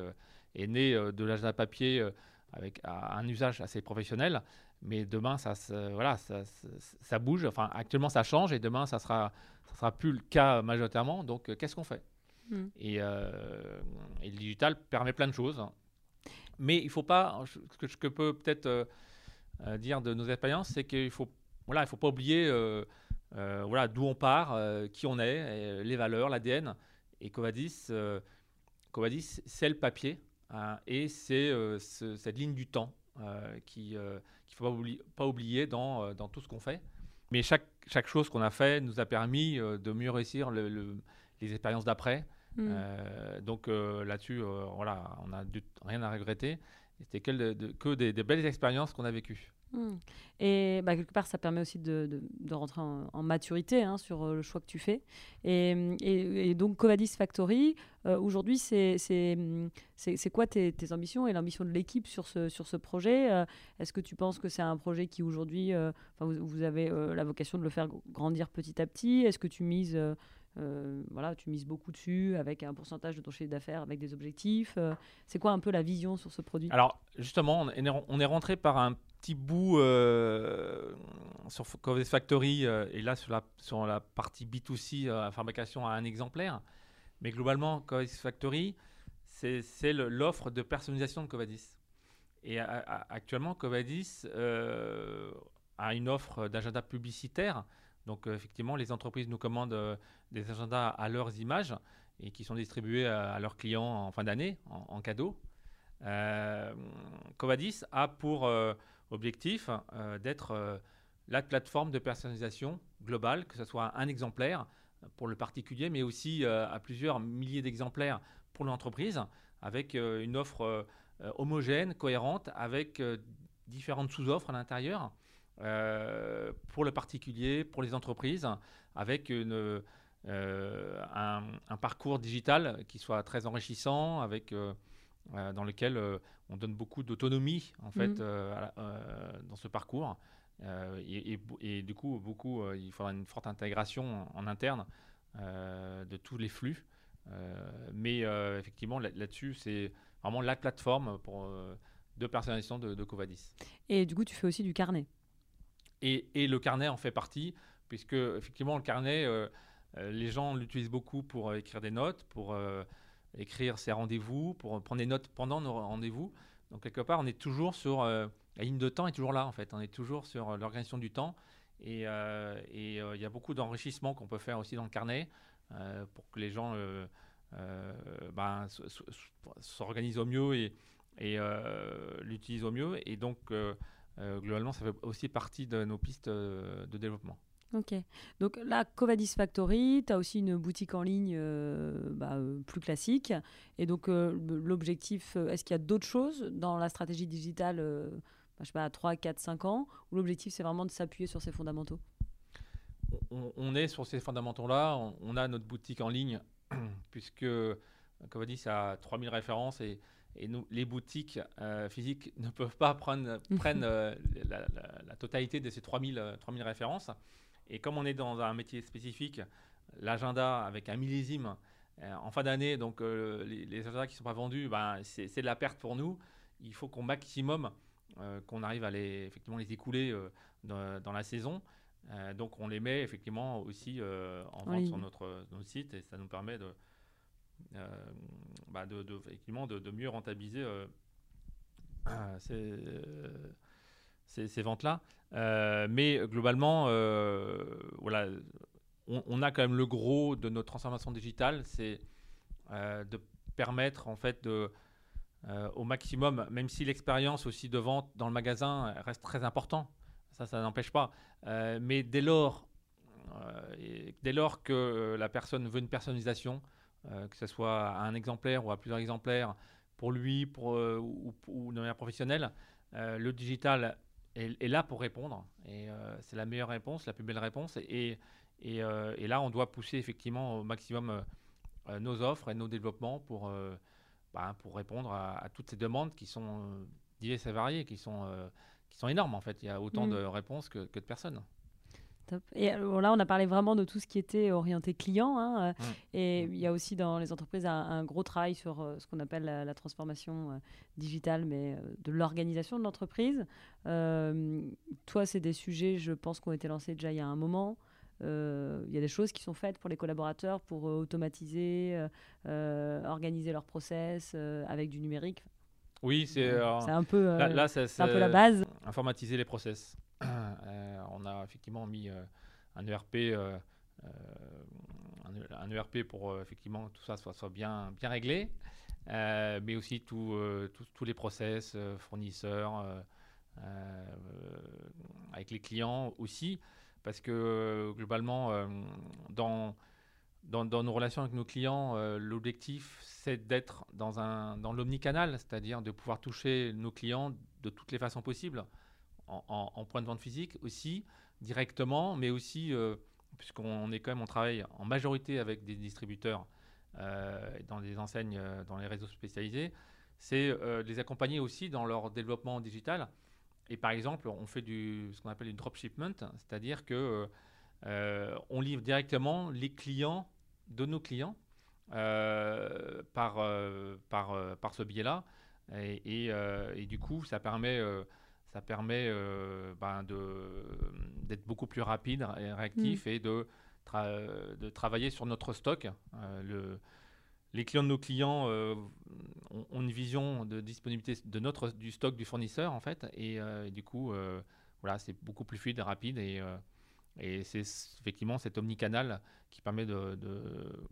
[SPEAKER 2] est né de l'agenda papier avec un usage assez professionnel, mais demain, ça, voilà, ça, ça, bouge. Enfin, actuellement, ça change et demain, ça sera, ça sera plus le cas majoritairement. Donc, qu'est-ce qu'on fait? Hmm. et, et, le digital permet plein de choses. Mais il ne faut pas, ce que je peux peut-être dire de nos expériences, c'est qu'il faut, voilà, il faut pas oublier euh, euh, voilà, d'où on part, qui on est, les valeurs, l'ADN. Et Covadis, Covadis c'est le papier hein, et c'est cette ligne du temps qu'il ne faut pas oublier, pas oublier dans, dans, tout ce qu'on fait. Mais chaque, chaque chose qu'on a fait nous a permis de mieux réussir le, les expériences d'après. Mm. donc là-dessus, voilà, on n'a rien à regretter. C'était que, des, belles expériences qu'on a vécues.
[SPEAKER 1] Hmm. Et bah, quelque part, ça permet aussi de, rentrer en, maturité hein, sur euh, le choix que tu fais. Et, et, donc, Covadis Factory, euh, aujourd'hui, c'est quoi tes, ambitions et l'ambition de l'équipe sur ce, sur ce projet euh, Est-ce que tu penses que c'est un projet qui, aujourd'hui, vous, vous, avez la vocation de le faire grandir petit à petit? Est-ce que tu mises voilà, tu mises beaucoup dessus avec un pourcentage de ton chiffre d'affaires, avec des objectifs. c'est quoi un peu la vision sur ce produit?
[SPEAKER 2] Alors justement, on est, rentré par un petit bout sur Covis Factory et là sur la, sur la partie B2C, fabrication à un exemplaire. Mais globalement, Covis Factory, c'est l'offre de personnalisation de Covadis. Et actuellement, Covadis euh, a une offre d'agenda publicitaire. Donc, euh, effectivement, les entreprises nous commandent euh, des agendas à leurs images et qui sont distribués à, leurs clients en fin d'année en, cadeau. Covadis a pour objectif d'être la plateforme de personnalisation globale, que ce soit un exemplaire pour le particulier, mais aussi à plusieurs milliers d'exemplaires pour l'entreprise, avec une offre euh, homogène, cohérente, avec euh, différentes sous-offres à l'intérieur. Euh, pour le particulier, pour les entreprises, avec une, un, parcours digital qui soit très enrichissant, avec, dans lequel on donne beaucoup d'autonomie en fait mmh. dans ce parcours. Et, et, du coup, beaucoup, il faudra une forte intégration en, interne de tous les flux. mais effectivement, là-dessus, c'est vraiment la plateforme pour, euh, de personnalisation de, de, Covadis.
[SPEAKER 1] Et du coup, tu fais aussi du carnet.
[SPEAKER 2] Et, le carnet en fait partie, puisque effectivement, le carnet, euh, euh, les gens l'utilisent beaucoup pour écrire des notes, pour écrire ses rendez-vous, pour prendre des notes pendant nos rendez-vous. Donc, quelque part, on est toujours sur. la ligne de temps est toujours là, en fait. On est toujours sur l'organisation du temps. Et il y a beaucoup d'enrichissement qu'on peut faire aussi dans le carnet pour que les gens euh, ben, s'organise au mieux et, et euh, l'utilise au mieux. Et donc, euh, globalement, ça fait aussi partie de nos pistes de développement.
[SPEAKER 1] Ok. Donc là, Covadis Factory, tu as aussi une boutique en ligne bah, plus classique. Et donc, l'objectif, est-ce qu'il y a d'autres choses dans la stratégie digitale, bah, je sais pas, à 3, 4, 5 ans, ou l'objectif, c'est vraiment de s'appuyer sur ces fondamentaux?
[SPEAKER 2] On, est sur ces fondamentaux-là. on, a notre boutique en ligne puisque, on ça a 3000 références et, et nous, les boutiques euh, physiques ne peuvent pas prendre prennent, euh, la, totalité de ces 3000, 3000 euh, références. Et comme on est dans un métier spécifique, l'agenda avec un millésime en fin d'année, donc les, agendas qui ne sont pas vendus, ben, c'est de la perte pour nous. Il faut qu'au maximum, qu'on arrive à les, effectivement, les écouler dans, la saison. Donc on les met effectivement aussi en vente sur notre, site et ça nous permet de, bah, de, effectivement de, mieux rentabiliser ces, ces, ventes-là. mais globalement, voilà, on, a quand même le gros de notre transformation digitale, c'est de permettre en fait de, au maximum, même si l'expérience aussi de vente dans le magasin reste très important, ça, ça n'empêche pas. Euh, mais dès lors, euh, dès lors que la personne veut une personnalisation, euh, que ce soit à un exemplaire ou à plusieurs exemplaires, pour lui pour, ou, ou, de manière professionnelle, le digital est, là pour répondre. Et c'est la meilleure réponse, la plus belle réponse. Et, et, et, là, on doit pousser effectivement au maximum nos offres et nos développements pour, bah, pour répondre à, à, toutes ces demandes qui sont diverses et variées, qui sont qui sont énormes en fait. Il y a autant mm. de réponses que, que de personnes.
[SPEAKER 1] Top. Et euh, là, on a parlé vraiment de tout ce qui était orienté client. Hein, euh, mm. Et mm. il y a aussi dans les entreprises un, gros travail sur euh, ce qu'on appelle la, transformation digitale, mais de l'organisation de l'entreprise. toi, c'est des sujets, je pense, qui ont été lancés déjà il y a un moment. Il y a des choses qui sont faites pour les collaborateurs pour automatiser, organiser leur process avec du numérique.
[SPEAKER 2] Oui, c'est
[SPEAKER 1] un, peu, là, un peu la base.
[SPEAKER 2] Informatiser les process. Euh, on a effectivement mis un ERP, un, ERP pour effectivement tout ça soit, bien, réglé, mais aussi tous les process, fournisseurs, avec les clients aussi, parce que globalement, dans nos relations avec nos clients, euh, l'objectif, c'est d'être dans l'omnicanal, c'est-à-dire de pouvoir toucher nos clients de toutes les façons possibles, en, point de vente physique aussi, directement, mais aussi, euh, puisqu'on est quand même, on travaille en majorité avec des distributeurs euh, dans des enseignes, dans les réseaux spécialisés, c'est les accompagner aussi dans leur développement digital. Et par exemple, on fait du, ce qu'on appelle du dropshipment, c'est-à-dire que on livre directement les clients de nos clients par, par, par ce biais-là. Et, du coup, ça permet ça permet ben d'être beaucoup plus rapide et réactif mm. et de, de travailler sur notre stock. le, les clients de nos clients euh, ont, une vision de disponibilité de notre, du stock du fournisseur, en fait. Et, euh, du coup, euh, voilà, c'est beaucoup plus fluide et rapide. Et, et c'est effectivement cet omnicanal qui permet de, de,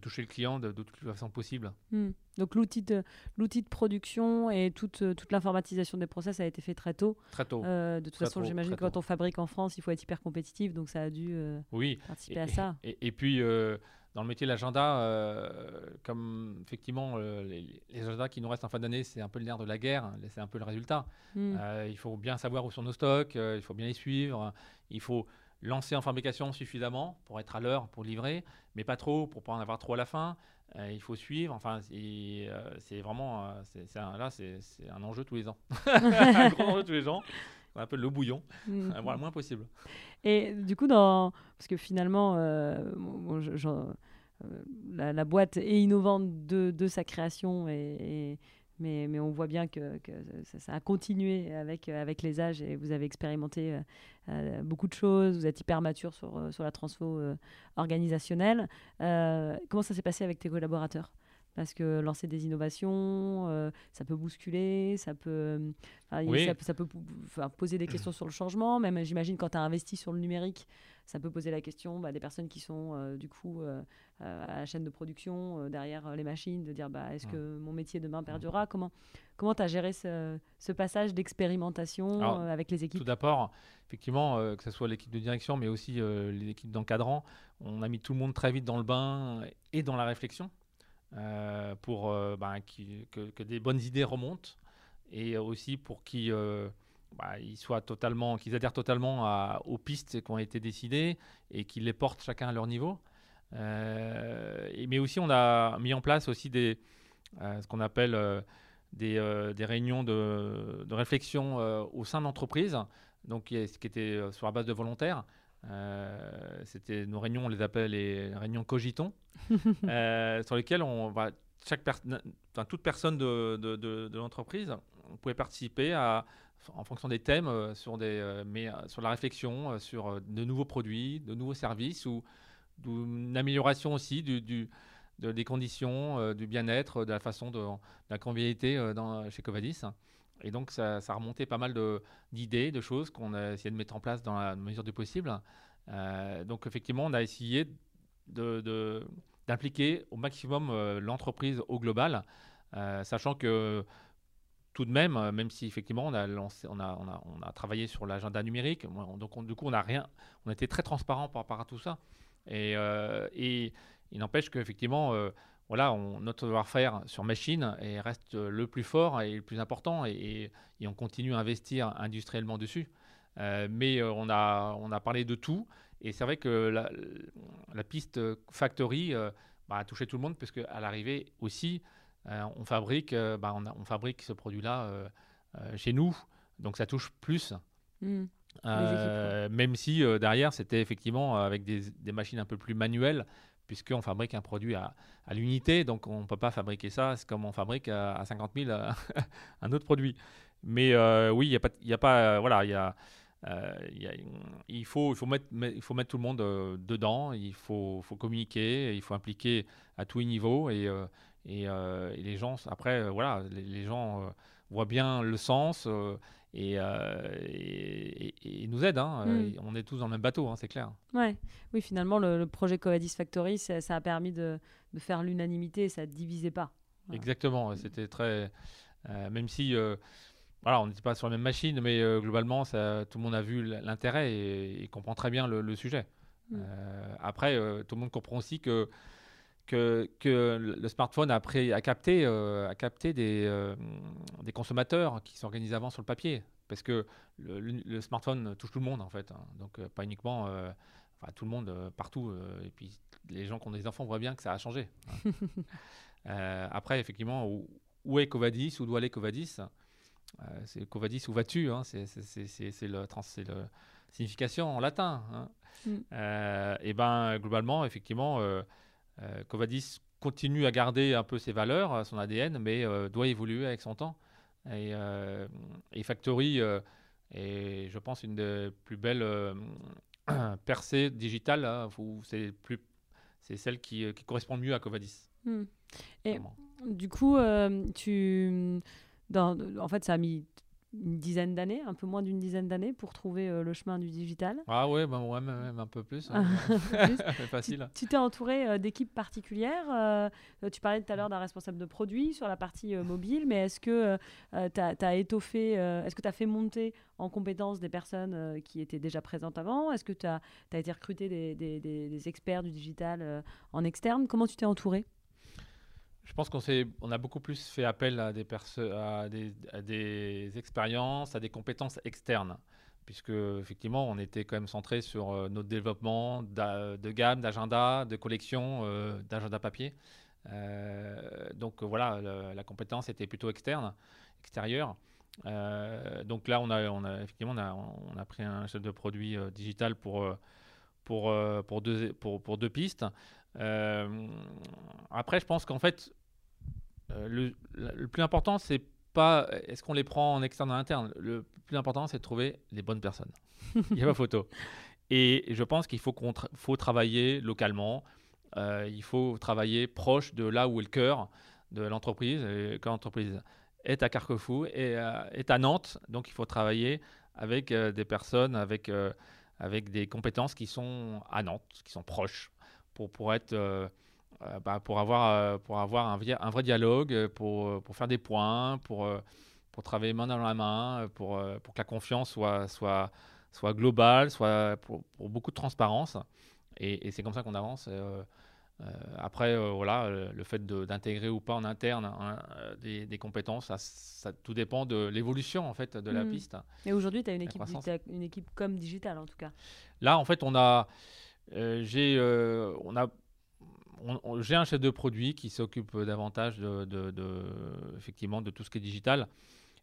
[SPEAKER 2] toucher le client de, de toute façon possible.
[SPEAKER 1] Hmm. Donc l'outil de, l'outil de production et toute, toute l'informatisation des process a été fait très tôt.
[SPEAKER 2] Très tôt.
[SPEAKER 1] de toute façon, j'imagine que quand on fabrique en France, il faut être hyper compétitif, donc ça a dû
[SPEAKER 2] oui.
[SPEAKER 1] participer à ça.
[SPEAKER 2] Et, et puis dans le métier de l'agenda, euh, comme effectivement euh, les, agendas qui nous restent en fin d'année, c'est un peu le nerf de la guerre, hein, c'est un peu le résultat. Hmm. Euh, il faut bien savoir où sont nos stocks, il faut bien les suivre, il faut lancer en fabrication suffisamment pour être à l'heure, pour livrer, mais pas trop pour pas en avoir trop à la fin. il faut suivre, enfin, c'est vraiment, c'est là, c'est un enjeu tous les ans, un grand enjeu tous les ans un peu le bouillon, mmh. le moins possible.
[SPEAKER 1] Et du coup, dans... parce que finalement, euh, euh, la, boîte est innovante de, de sa création, et, mais, on voit bien que, ça, a continué avec, les âges et vous avez expérimenté euh, beaucoup de choses, vous êtes hyper mature sur, sur la transfo organisationnelle. comment ça s'est passé avec tes collaborateurs? Parce que lancer des innovations, euh, ça peut bousculer, ça peut, ça, peut poser des questions sur le changement. Même, j'imagine, quand tu as investi sur le numérique, ça peut poser la question bah, des personnes qui sont euh, du coup euh, à la chaîne de production, derrière les machines, de dire bah, est-ce que mon métier demain perdurera? Comment tu as géré ce, ce passage d'expérimentation avec les équipes?
[SPEAKER 2] Tout d'abord, effectivement, que ce soit l'équipe de direction, mais aussi les équipes d'encadrant, on a mis tout le monde très vite dans le bain et dans la réflexion. Euh, pour euh, bah, que, des bonnes idées remontent et aussi pour qu'ils euh, bah, soient totalement, qu'ils adhèrent totalement aux pistes qui ont été décidées et qu'ils les portent chacun à leur niveau. mais aussi, on a mis en place aussi ce qu'on appelle des, réunions de, réflexion au sein de l'entreprise, donc qui, qui était sur la base de volontaires. Euh, c'était nos réunions, on les appelle les réunions cogitons, euh, sur lesquelles on va chaque enfin, toute personne de, de, de, l'entreprise pouvait participer à, en fonction des thèmes, euh, sur, des, mais, sur la réflexion sur de nouveaux produits, de nouveaux services ou d'une amélioration aussi du, du des conditions, du bien-être, de la façon de, la convivialité dans, chez Covadis. Et donc, ça, ça a remonté pas mal d'idées, de, choses qu'on a essayé de mettre en place dans la mesure du possible. Euh, donc, effectivement, on a essayé d'impliquer au maximum euh, l'entreprise au global, euh, sachant que tout de même, même si effectivement on a, lancé, on a, on on travaillé sur l'agenda numérique, donc du coup on a rien, on a été très transparent par rapport à tout ça. Et, et il n'empêche qu'effectivement, voilà, notre savoir-faire sur machine reste le plus fort et le plus important et, on continue à investir industriellement dessus. Euh, mais euh, on, a, on a parlé de tout et c'est vrai que la, piste factory euh, bah, a touché tout le monde parce qu'à l'arrivée aussi, on, fabrique, bah, on, fabrique ce produit-là chez nous, donc ça touche plus. Mmh. même si derrière c'était effectivement avec des, des, machines un peu plus manuelles puisqu'on fabrique un produit à, l'unité, donc on ne peut pas fabriquer ça comme on fabrique à, 50 000 un autre produit. Mais euh, oui, il a pas, euh, voilà, euh, il faut, il, faut mettre, il faut mettre tout le monde dedans, il faut, faut, communiquer, il faut impliquer à tous les niveaux et, et, les gens, après, voilà, les, gens voient bien le sens euh, et, et, nous aide. Hein. Mm. On est tous dans le même bateau, hein, c'est clair.
[SPEAKER 1] Ouais. Oui, finalement, le, projet Coadis Factory, ça, a permis de, de faire l'unanimité, ça ne divisait pas.
[SPEAKER 2] Exactement, c'était très. Euh, même si. Euh, voilà, on n'était pas sur la même machine, mais globalement, ça, tout le monde a vu l'intérêt et, comprend très bien le, sujet. Mm. après, tout le monde comprend aussi que que, le smartphone a, a capté, euh, a capté des, euh, des consommateurs qui s'organisaient avant sur le papier. Parce que le, smartphone touche tout le monde, en fait. Hein. Donc, euh, pas uniquement enfin, tout le monde partout. et puis, les gens qui ont des enfants voient bien que ça a changé. Hein. après, effectivement, où, est Covadis Où doit aller Covadis C'est Covadis, où vas-tu hein. C'est le, la signification en latin. Mm. et ben, globalement, effectivement Covadis continue à garder un peu ses valeurs, son ADN, mais doit évoluer avec son temps. Et, et Factory est, je pense, une des plus belles percées digitales. Hein, c'est plus c'est celle qui, qui, correspond mieux à Covadis. Hmm.
[SPEAKER 1] Et du coup, euh, tu, dans, en fait, ça a mis une dizaine d'années, un peu moins d'une dizaine d'années pour trouver euh, le chemin du digital.
[SPEAKER 2] Ah ouais, bah ouais même, un peu plus. Hein. Facile.
[SPEAKER 1] Tu t'es entouré euh, d'équipes particulières. Euh, tu parlais tout à l'heure d'un responsable de produit sur la partie mobile, mais est-ce que tu as, étoffé, est-ce que tu as fait monter en compétences des personnes qui étaient déjà présentes avant? Est-ce que tu as, as, été recruté des, des, des, experts du digital en externe? Comment tu t'es entouré?
[SPEAKER 2] Je pense qu'on on a beaucoup plus fait appel à des, à des, expériences, à des compétences externes, puisque effectivement, on était quand même centré sur euh, notre développement de gamme, d'agenda, de collection, euh, d'agenda papier. Euh, donc voilà, la compétence était plutôt externe, extérieure. donc là, on a, on a effectivement, on a, on a, pris un chef de produit digital pour, pour, pour, deux, pour, pour deux pistes. après, je pense qu'en fait, euh, le, plus important, c'est pas est-ce qu'on les prend en externe ou en interne? Le plus important, c'est de trouver les bonnes personnes. Il n'y a pas photo. Et je pense qu'il faut, qu'on faut travailler localement. Euh, il faut travailler proche de là où est le cœur de l'entreprise. quand l'entreprise est à Carquefou et euh, est à Nantes, donc il faut travailler avec des personnes, avec, avec des compétences qui sont à Nantes, qui sont proches, pour, pour être bah, pour avoir, euh, pour avoir un, un, vrai dialogue, euh, pour, pour faire des points, pour, pour travailler main dans la main, pour, pour que la confiance soit, soit, soit globale, soit pour, pour beaucoup de transparence. Et, et c'est comme ça qu'on avance. après, voilà, le fait d'intégrer ou pas en interne hein, des, des, compétences, ça, ça, tout dépend de l'évolution en fait de la mmh. piste.
[SPEAKER 1] Et aujourd'hui, tu as une équipe, une équipe comme digitale en tout cas.
[SPEAKER 2] Là, en fait, on a, j'ai, on a j'ai un chef de produit qui s'occupe davantage de, effectivement, de tout ce qui est digital.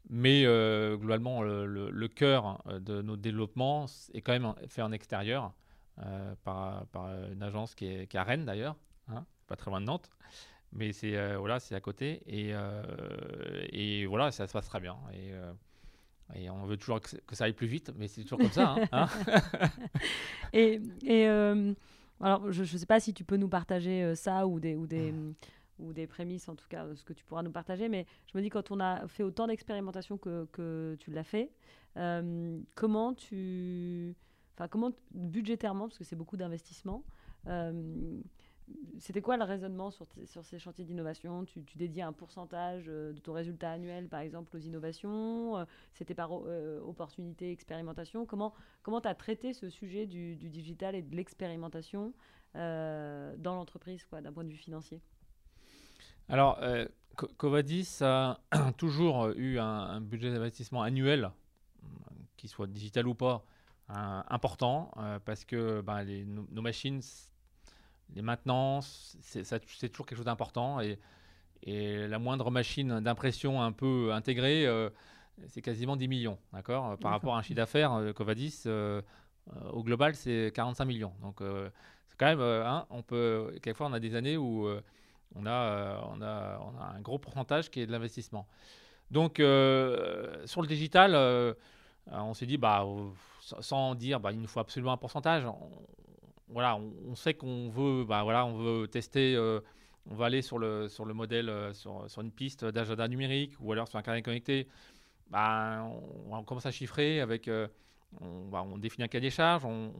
[SPEAKER 2] Mais euh, globalement, le, cœur de nos développements est quand même fait en extérieur euh, par, une agence qui est, à Rennes d'ailleurs, hein, pas très loin de Nantes. Mais c'est euh, voilà, c'est à côté et, et voilà, ça se passe très bien. Et, on veut toujours que, ça aille plus vite, mais c'est toujours comme ça. Hein,
[SPEAKER 1] hein. et alors, je ne sais pas si tu peux nous partager euh, ça ou des, ou, des, mmh. ou des prémices, en tout cas, ce que tu pourras nous partager. Mais je me dis, quand on a fait autant d'expérimentation que, que, tu l'as fait, euh, comment tu. Enfin, comment, budgétairement, parce que c'est beaucoup d'investissement, euh, c'était quoi le raisonnement sur, sur ces chantiers d'innovation? Tu, tu, dédiais un pourcentage euh, de ton résultat annuel, par exemple, aux innovations euh, C'était par euh, opportunité, expérimentation. Comment tu as traité ce sujet du, du digital et de l'expérimentation dans l'entreprise, d'un point de vue financier?
[SPEAKER 2] Alors, Covadis a toujours eu un, budget d'investissement annuel, qu'il soit digital ou pas, important, parce que ben, les, nos machines les maintenances, c'est toujours quelque chose d'important. Et, et, la moindre machine d'impression un peu intégrée, euh, c'est quasiment 10 millions. D'accord Par rapport à un chiffre d'affaires, euh, Covadis, euh, au global, c'est 45 millions. Donc, c'est quand même, hein, on peut, quelquefois, on a des années où on a, on, a, on, a, un gros pourcentage qui est de l'investissement. Donc, sur le digital, on s'est dit, bah, sans dire, bah, il nous faut absolument un pourcentage, voilà, on, sait qu'on veut, bah, voilà, on veut tester, euh, on va aller sur le, sur le modèle, euh, sur, sur, une piste d'agenda numérique ou alors sur un carnet connecté. Bah, on, commence à chiffrer avec, euh, on, bah, on, définit un cahier des charges, on,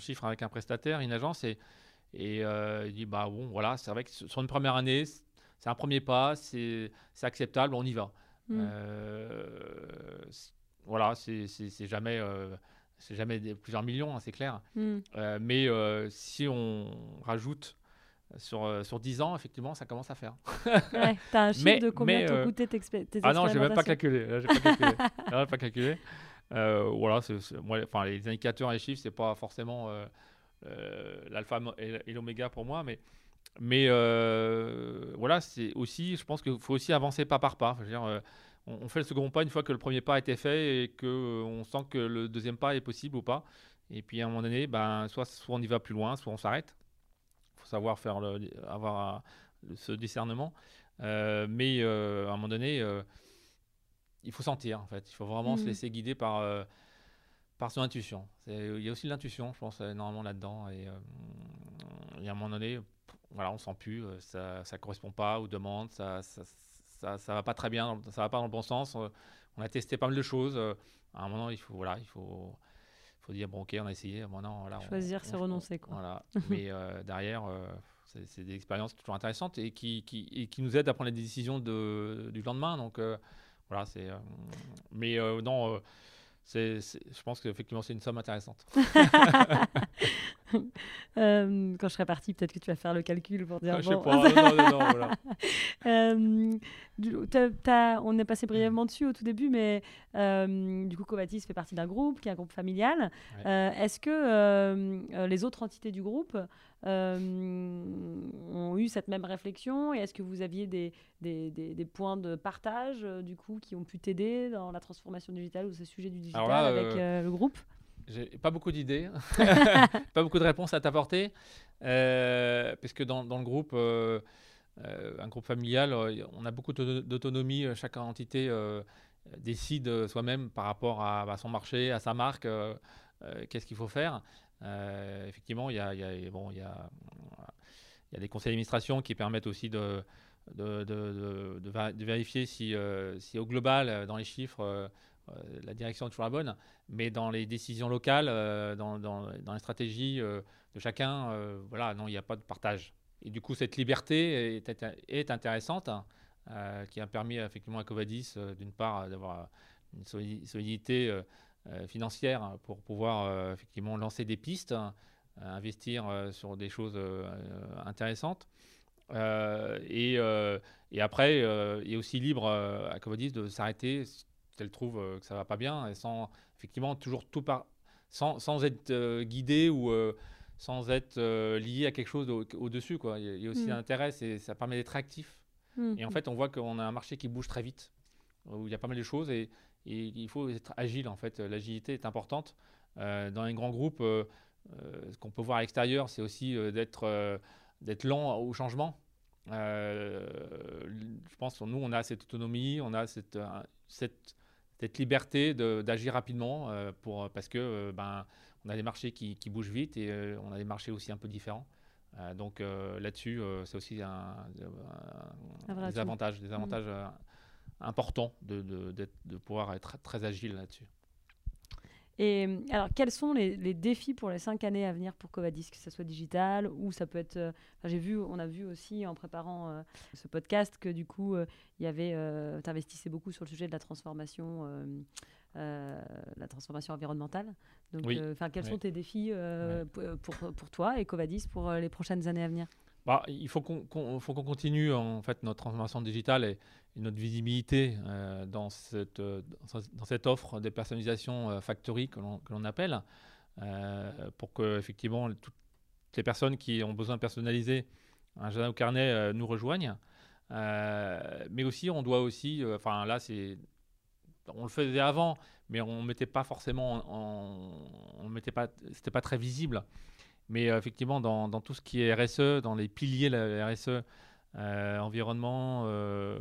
[SPEAKER 2] chiffre avec un prestataire, une agence et, et il dit bah bon voilà, c'est vrai que sur une première année, c'est un premier pas, c'est acceptable, on y va. Mmh. voilà, c'est jamais c'est jamais des, plusieurs millions, hein, c'est clair. Hmm. Euh, mais euh, si on rajoute sur, euh, sur 10 ans, effectivement, ça commence à faire.
[SPEAKER 1] ouais, tu as un chiffre de combien t'ont coûté tes, tes
[SPEAKER 2] Ah non, je n'ai même pas calculé. Là, pas calculé. pas calculé. voilà, moi, les indicateurs et les chiffres, c'est pas forcément l'alpha et, l'oméga pour moi, mais, mais voilà, c'est aussi, je pense qu'il faut aussi avancer pas par pas. Je veux dire, on, fait le second pas une fois que le premier pas a été fait et qu'on euh, sent que le deuxième pas est possible ou pas. Et puis à un moment donné, ben, soit, soit on y va plus loin, soit on s'arrête. faut savoir faire le, avoir ce discernement. mais à un moment donné, il faut sentir en fait. Il faut vraiment se mmh. laisser guider par par son intuition. Il y a aussi l'intuition, je pense, énormément là-dedans. Et, à un moment donné, voilà, on sent plus, ça ne correspond pas aux demandes, ça, ça, ça, ça va pas très bien, ça va pas dans le bon sens. On a testé pas mal de choses. À un moment, il faut, voilà, il faut, faut dire bon, ok, on a essayé. Maintenant, voilà,
[SPEAKER 1] Choisir, c'est renoncer, quoi.
[SPEAKER 2] Voilà. Mais derrière, c'est des expériences toujours intéressantes et qui, qui, et qui, nous aident à prendre les décisions de, du lendemain. Donc, voilà, c'est. mais non c'est, je pense qu'effectivement, c'est une somme intéressante.
[SPEAKER 1] Euh, quand je serai parti, peut-être que tu vas faire le calcul pour dire.
[SPEAKER 2] Je bon. sais pas. non, non, non, voilà.
[SPEAKER 1] euh, on est passé brièvement dessus au tout début, mais euh, du coup, Covatis fait partie d'un groupe qui est un groupe familial. Euh, est-ce que les autres entités du groupe ont eu cette même réflexion? Et est-ce que vous aviez des, des, des, points de partage du coup qui ont pu t'aider dans la transformation digitale ou ce sujet du digital avec le groupe?
[SPEAKER 2] J'ai pas beaucoup d'idées, pas beaucoup de réponses à t'apporter, euh, parce que dans, dans le groupe, euh, euh, un groupe familial, on a beaucoup d'autonomie. Chaque entité décide soi-même par rapport à, son marché, à sa marque, qu'est-ce qu'il faut faire. effectivement, il y a, y a, bon, y a, y a des conseils d'administration qui permettent aussi de, de, de, de vérifier si, si, au global, dans les chiffres, euh, la direction est toujours la bonne, mais dans les décisions locales, euh, dans, les stratégies euh, de chacun, voilà, non, il n'y a pas de partage. Et du coup, cette liberté est, intéressante, hein, qui a permis effectivement à Covadis, d'une part, d'avoir une solidité financière pour pouvoir effectivement lancer des pistes, hein, investir sur des choses intéressantes. et, et, après, il est aussi libre à Covadis de s'arrêter elle trouve euh, que ça va pas bien, et sans effectivement toujours tout par, sans, sans être euh, guidé ou euh, sans être lié à quelque chose au-dessus. quoi. Il y, a aussi mm. un intérêt, ça permet d'être actif. Mm. Et en fait, on voit qu'on a un marché qui bouge très vite, où il y a pas mal de choses, et, il faut être agile. En fait, l'agilité est importante. dans les grands groupes, ce qu'on peut voir à l'extérieur, c'est aussi d'être d'être lent au changement. je pense que nous, on a cette autonomie, on a cette, cette cette liberté d'agir rapidement euh, pour, parce que euh, ben, on a des marchés qui, qui bougent vite et euh, on a des marchés aussi un peu différents. donc là-dessus, c'est aussi un, des avantages, des avantages importants de, de, de, pouvoir être très agile là-dessus.
[SPEAKER 1] Et alors, quels sont les, les, défis pour les cinq années à venir pour Covadis, que ce soit digital ou ça peut être. j'ai vu, on a vu aussi en préparant euh, ce podcast que du coup, euh, il y avait, euh, tu investissais beaucoup sur le sujet de la transformation, la transformation environnementale. Donc, enfin, quels sont tes défis pour, pour, toi et Covadis pour les prochaines années à venir?
[SPEAKER 2] Bah, il faut qu'on continue en fait notre transformation digitale et, notre visibilité euh, dans, cette, euh, dans cette offre de personnalisation euh, factory que l'on appelle, pour que effectivement toutes les personnes qui ont besoin de personnaliser un jardin au carnet nous rejoignent. mais aussi, on doit aussi, enfin là, on le faisait avant, mais on mettait pas forcément, on mettait pas, c'était pas très visible. Mais euh, effectivement, dans, tout ce qui est RSE, dans les piliers de la RSE, euh, environnement, euh,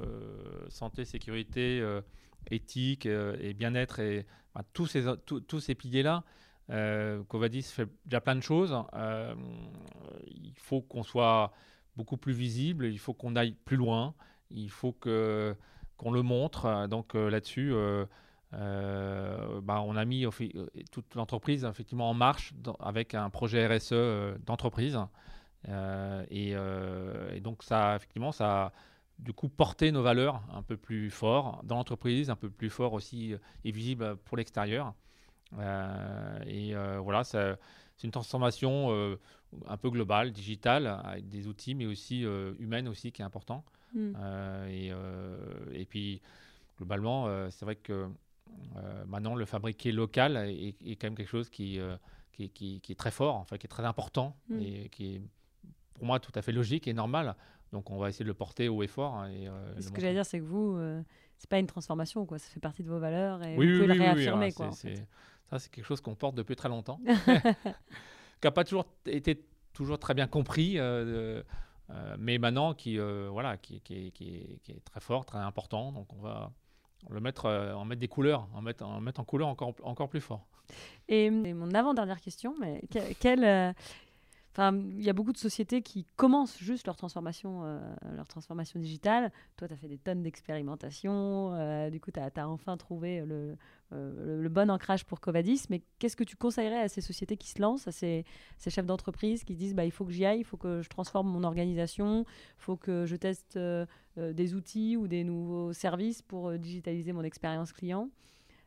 [SPEAKER 2] santé, sécurité, éthique et bien-être, et tous ces, tous ces piliers-là, Covadis fait déjà plein de choses. il faut qu'on soit beaucoup plus visible, il faut qu'on aille plus loin, il faut qu'on le montre. Donc là-dessus, euh, bah, on a mis euh, toute l'entreprise effectivement en marche avec un projet RSE euh, d'entreprise. Et, donc ça, effectivement, ça a du coup porté nos valeurs un peu plus fort dans l'entreprise, un peu plus fort aussi et visible pour l'extérieur. et voilà, c'est une transformation un peu globale, digitale, avec des outils, mais aussi humaine aussi, qui est important. Mm. Et, et, puis, globalement, c'est vrai que maintenant, le fabriquer local est, quand même quelque chose qui, euh, qui, qui, est très fort, enfin, qui est très important mm. et qui est pour moi tout à fait logique et normal. Donc on va essayer de le porter haut et fort. Hein, et,
[SPEAKER 1] euh, ce que j'allais dire, c'est que vous, c'est pas une transformation, quoi. ça fait partie de vos valeurs et vous pouvez le réaffirmer. quoi,
[SPEAKER 2] Ça, c'est quelque chose qu'on porte depuis très longtemps, qui n'a pas toujours été toujours très bien compris, mais maintenant qui, voilà, qui, qui, qui, est très fort, très important. Donc on va le mettre, en mettre des couleurs, en mettre en, mettre couleur encore, encore plus fort.
[SPEAKER 1] Et, mon avant-dernière question, mais quelle Enfin, il y a beaucoup de sociétés qui commencent juste leur transformation, euh, leur transformation digitale. Toi, tu as fait des tonnes d'expérimentations. Euh, du coup, tu as, enfin trouvé euh, le, bon ancrage pour Covadis. Mais qu'est-ce que tu conseillerais à ces sociétés qui se lancent, à ces, ces chefs d'entreprise qui disent bah, il faut que j'y aille, il faut que je transforme mon organisation, il faut que je teste des outils ou des nouveaux services pour digitaliser mon expérience client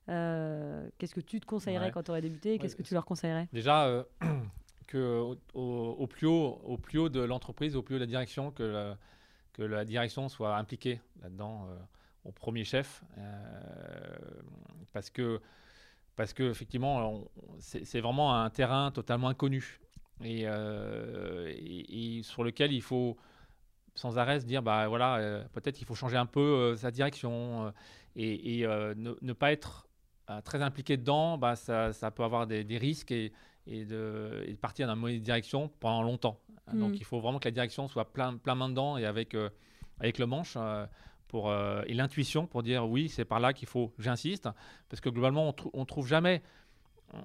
[SPEAKER 1] Qu'est-ce que tu te conseillerais quand tu aurais débuté Qu'est-ce que tu leur conseillerais?
[SPEAKER 2] Déjà, que au, plus haut, au plus haut de l'entreprise, au plus haut de la direction, que la, que la direction soit impliquée là-dedans euh, au premier chef, euh, parce que parce que effectivement, c'est vraiment un terrain totalement inconnu euh, et, et, sur lequel il faut sans arrêt se dire bah voilà peut-être il faut changer un peu sa direction et, ne, pas être très impliqué dedans, bah, ça, ça peut avoir des, des risques et, et de, partir dans une mauvaise direction pendant longtemps. Donc mm. il faut vraiment que la direction soit plein, plein main dedans et avec, euh, avec le manche euh, pour, euh, et l'intuition pour dire oui, c'est par là qu'il faut, j'insiste, parce que globalement, on, ne trouve jamais,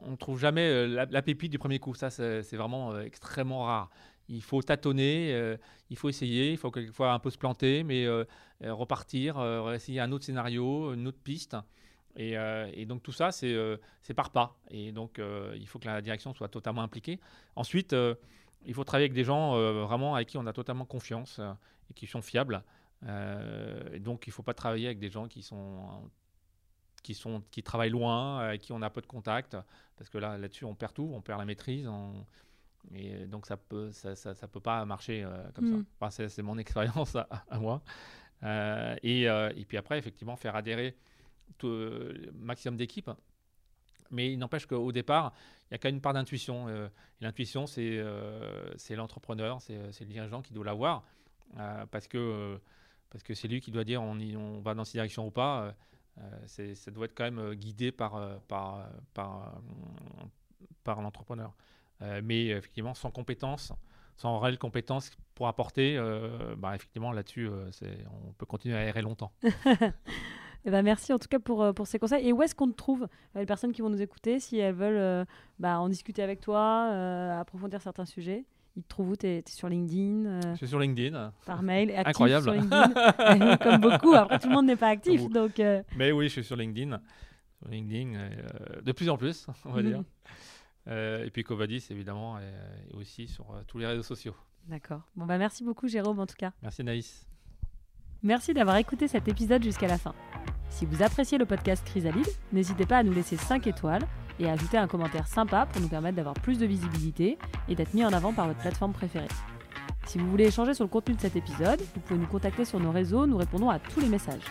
[SPEAKER 2] on trouve jamais la, pépite du premier coup. Ça, c'est vraiment extrêmement rare. Il faut tâtonner, il faut essayer, il faut quelquefois un peu se planter, mais repartir, essayer un autre scénario, une autre piste. Euh, et, donc tout ça, c'est euh, par pas. Et donc euh, il faut que la direction soit totalement impliquée. Ensuite, il faut travailler avec des gens vraiment avec qui on a totalement confiance et qui sont fiables. et donc il ne faut pas travailler avec des gens qui sont qui, sont, qui travaillent loin, avec qui on a peu de contact, parce que là, là-dessus, on perd tout, on perd la maîtrise, et donc ça peut, ça, ça, peut pas marcher comme ça. Mm. c'est mon expérience à, à, moi. et, et, puis après, effectivement, faire adhérer euh, maximum d'équipes. Mais il n'empêche qu'au départ, il y a quand même une part d'intuition. Euh, l'intuition, c'est euh, l'entrepreneur, c'est le dirigeant qui doit l'avoir, parce que parce c'est lui qui doit dire on, va dans cette direction ou pas. ça doit être quand même guidé par, par, par, l'entrepreneur. mais effectivement, sans compétences, sans réelle compétence pour apporter, bah, effectivement, là-dessus, on peut continuer à errer longtemps.
[SPEAKER 1] Eh ben, merci en tout cas pour, euh, pour ces conseils. Et où est-ce qu'on te trouve, euh, les personnes qui vont nous écouter, si elles veulent euh, bah, en discuter avec toi, approfondir certains sujets? Ils te trouvent où? Tu es, sur LinkedIn
[SPEAKER 2] Je suis sur LinkedIn.
[SPEAKER 1] Par mail.
[SPEAKER 2] Incroyable.
[SPEAKER 1] Sur LinkedIn, comme beaucoup. Après, tout le monde n'est pas actif. Donc,
[SPEAKER 2] Mais oui, je suis sur LinkedIn. Sur LinkedIn, de plus en plus, on va dire. et puis Covadis, évidemment, et, aussi sur tous les réseaux sociaux.
[SPEAKER 1] D'accord. Bon, bah, merci beaucoup, Jérôme, en tout cas.
[SPEAKER 2] Merci, Naïs.
[SPEAKER 1] Merci d'avoir écouté cet épisode jusqu'à la fin. Si vous appréciez le podcast Chrysalide, n'hésitez pas à nous laisser 5 étoiles et à ajouter un commentaire sympa pour nous permettre d'avoir plus de visibilité et d'être mis en avant par votre plateforme préférée. Si vous voulez échanger sur le contenu de cet épisode, vous pouvez nous contacter sur nos réseaux, nous répondons à tous les messages.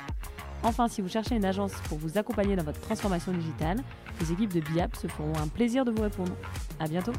[SPEAKER 1] Enfin, si vous cherchez une agence pour vous accompagner dans votre transformation digitale, les équipes de BIAP se feront un plaisir de vous répondre. À bientôt!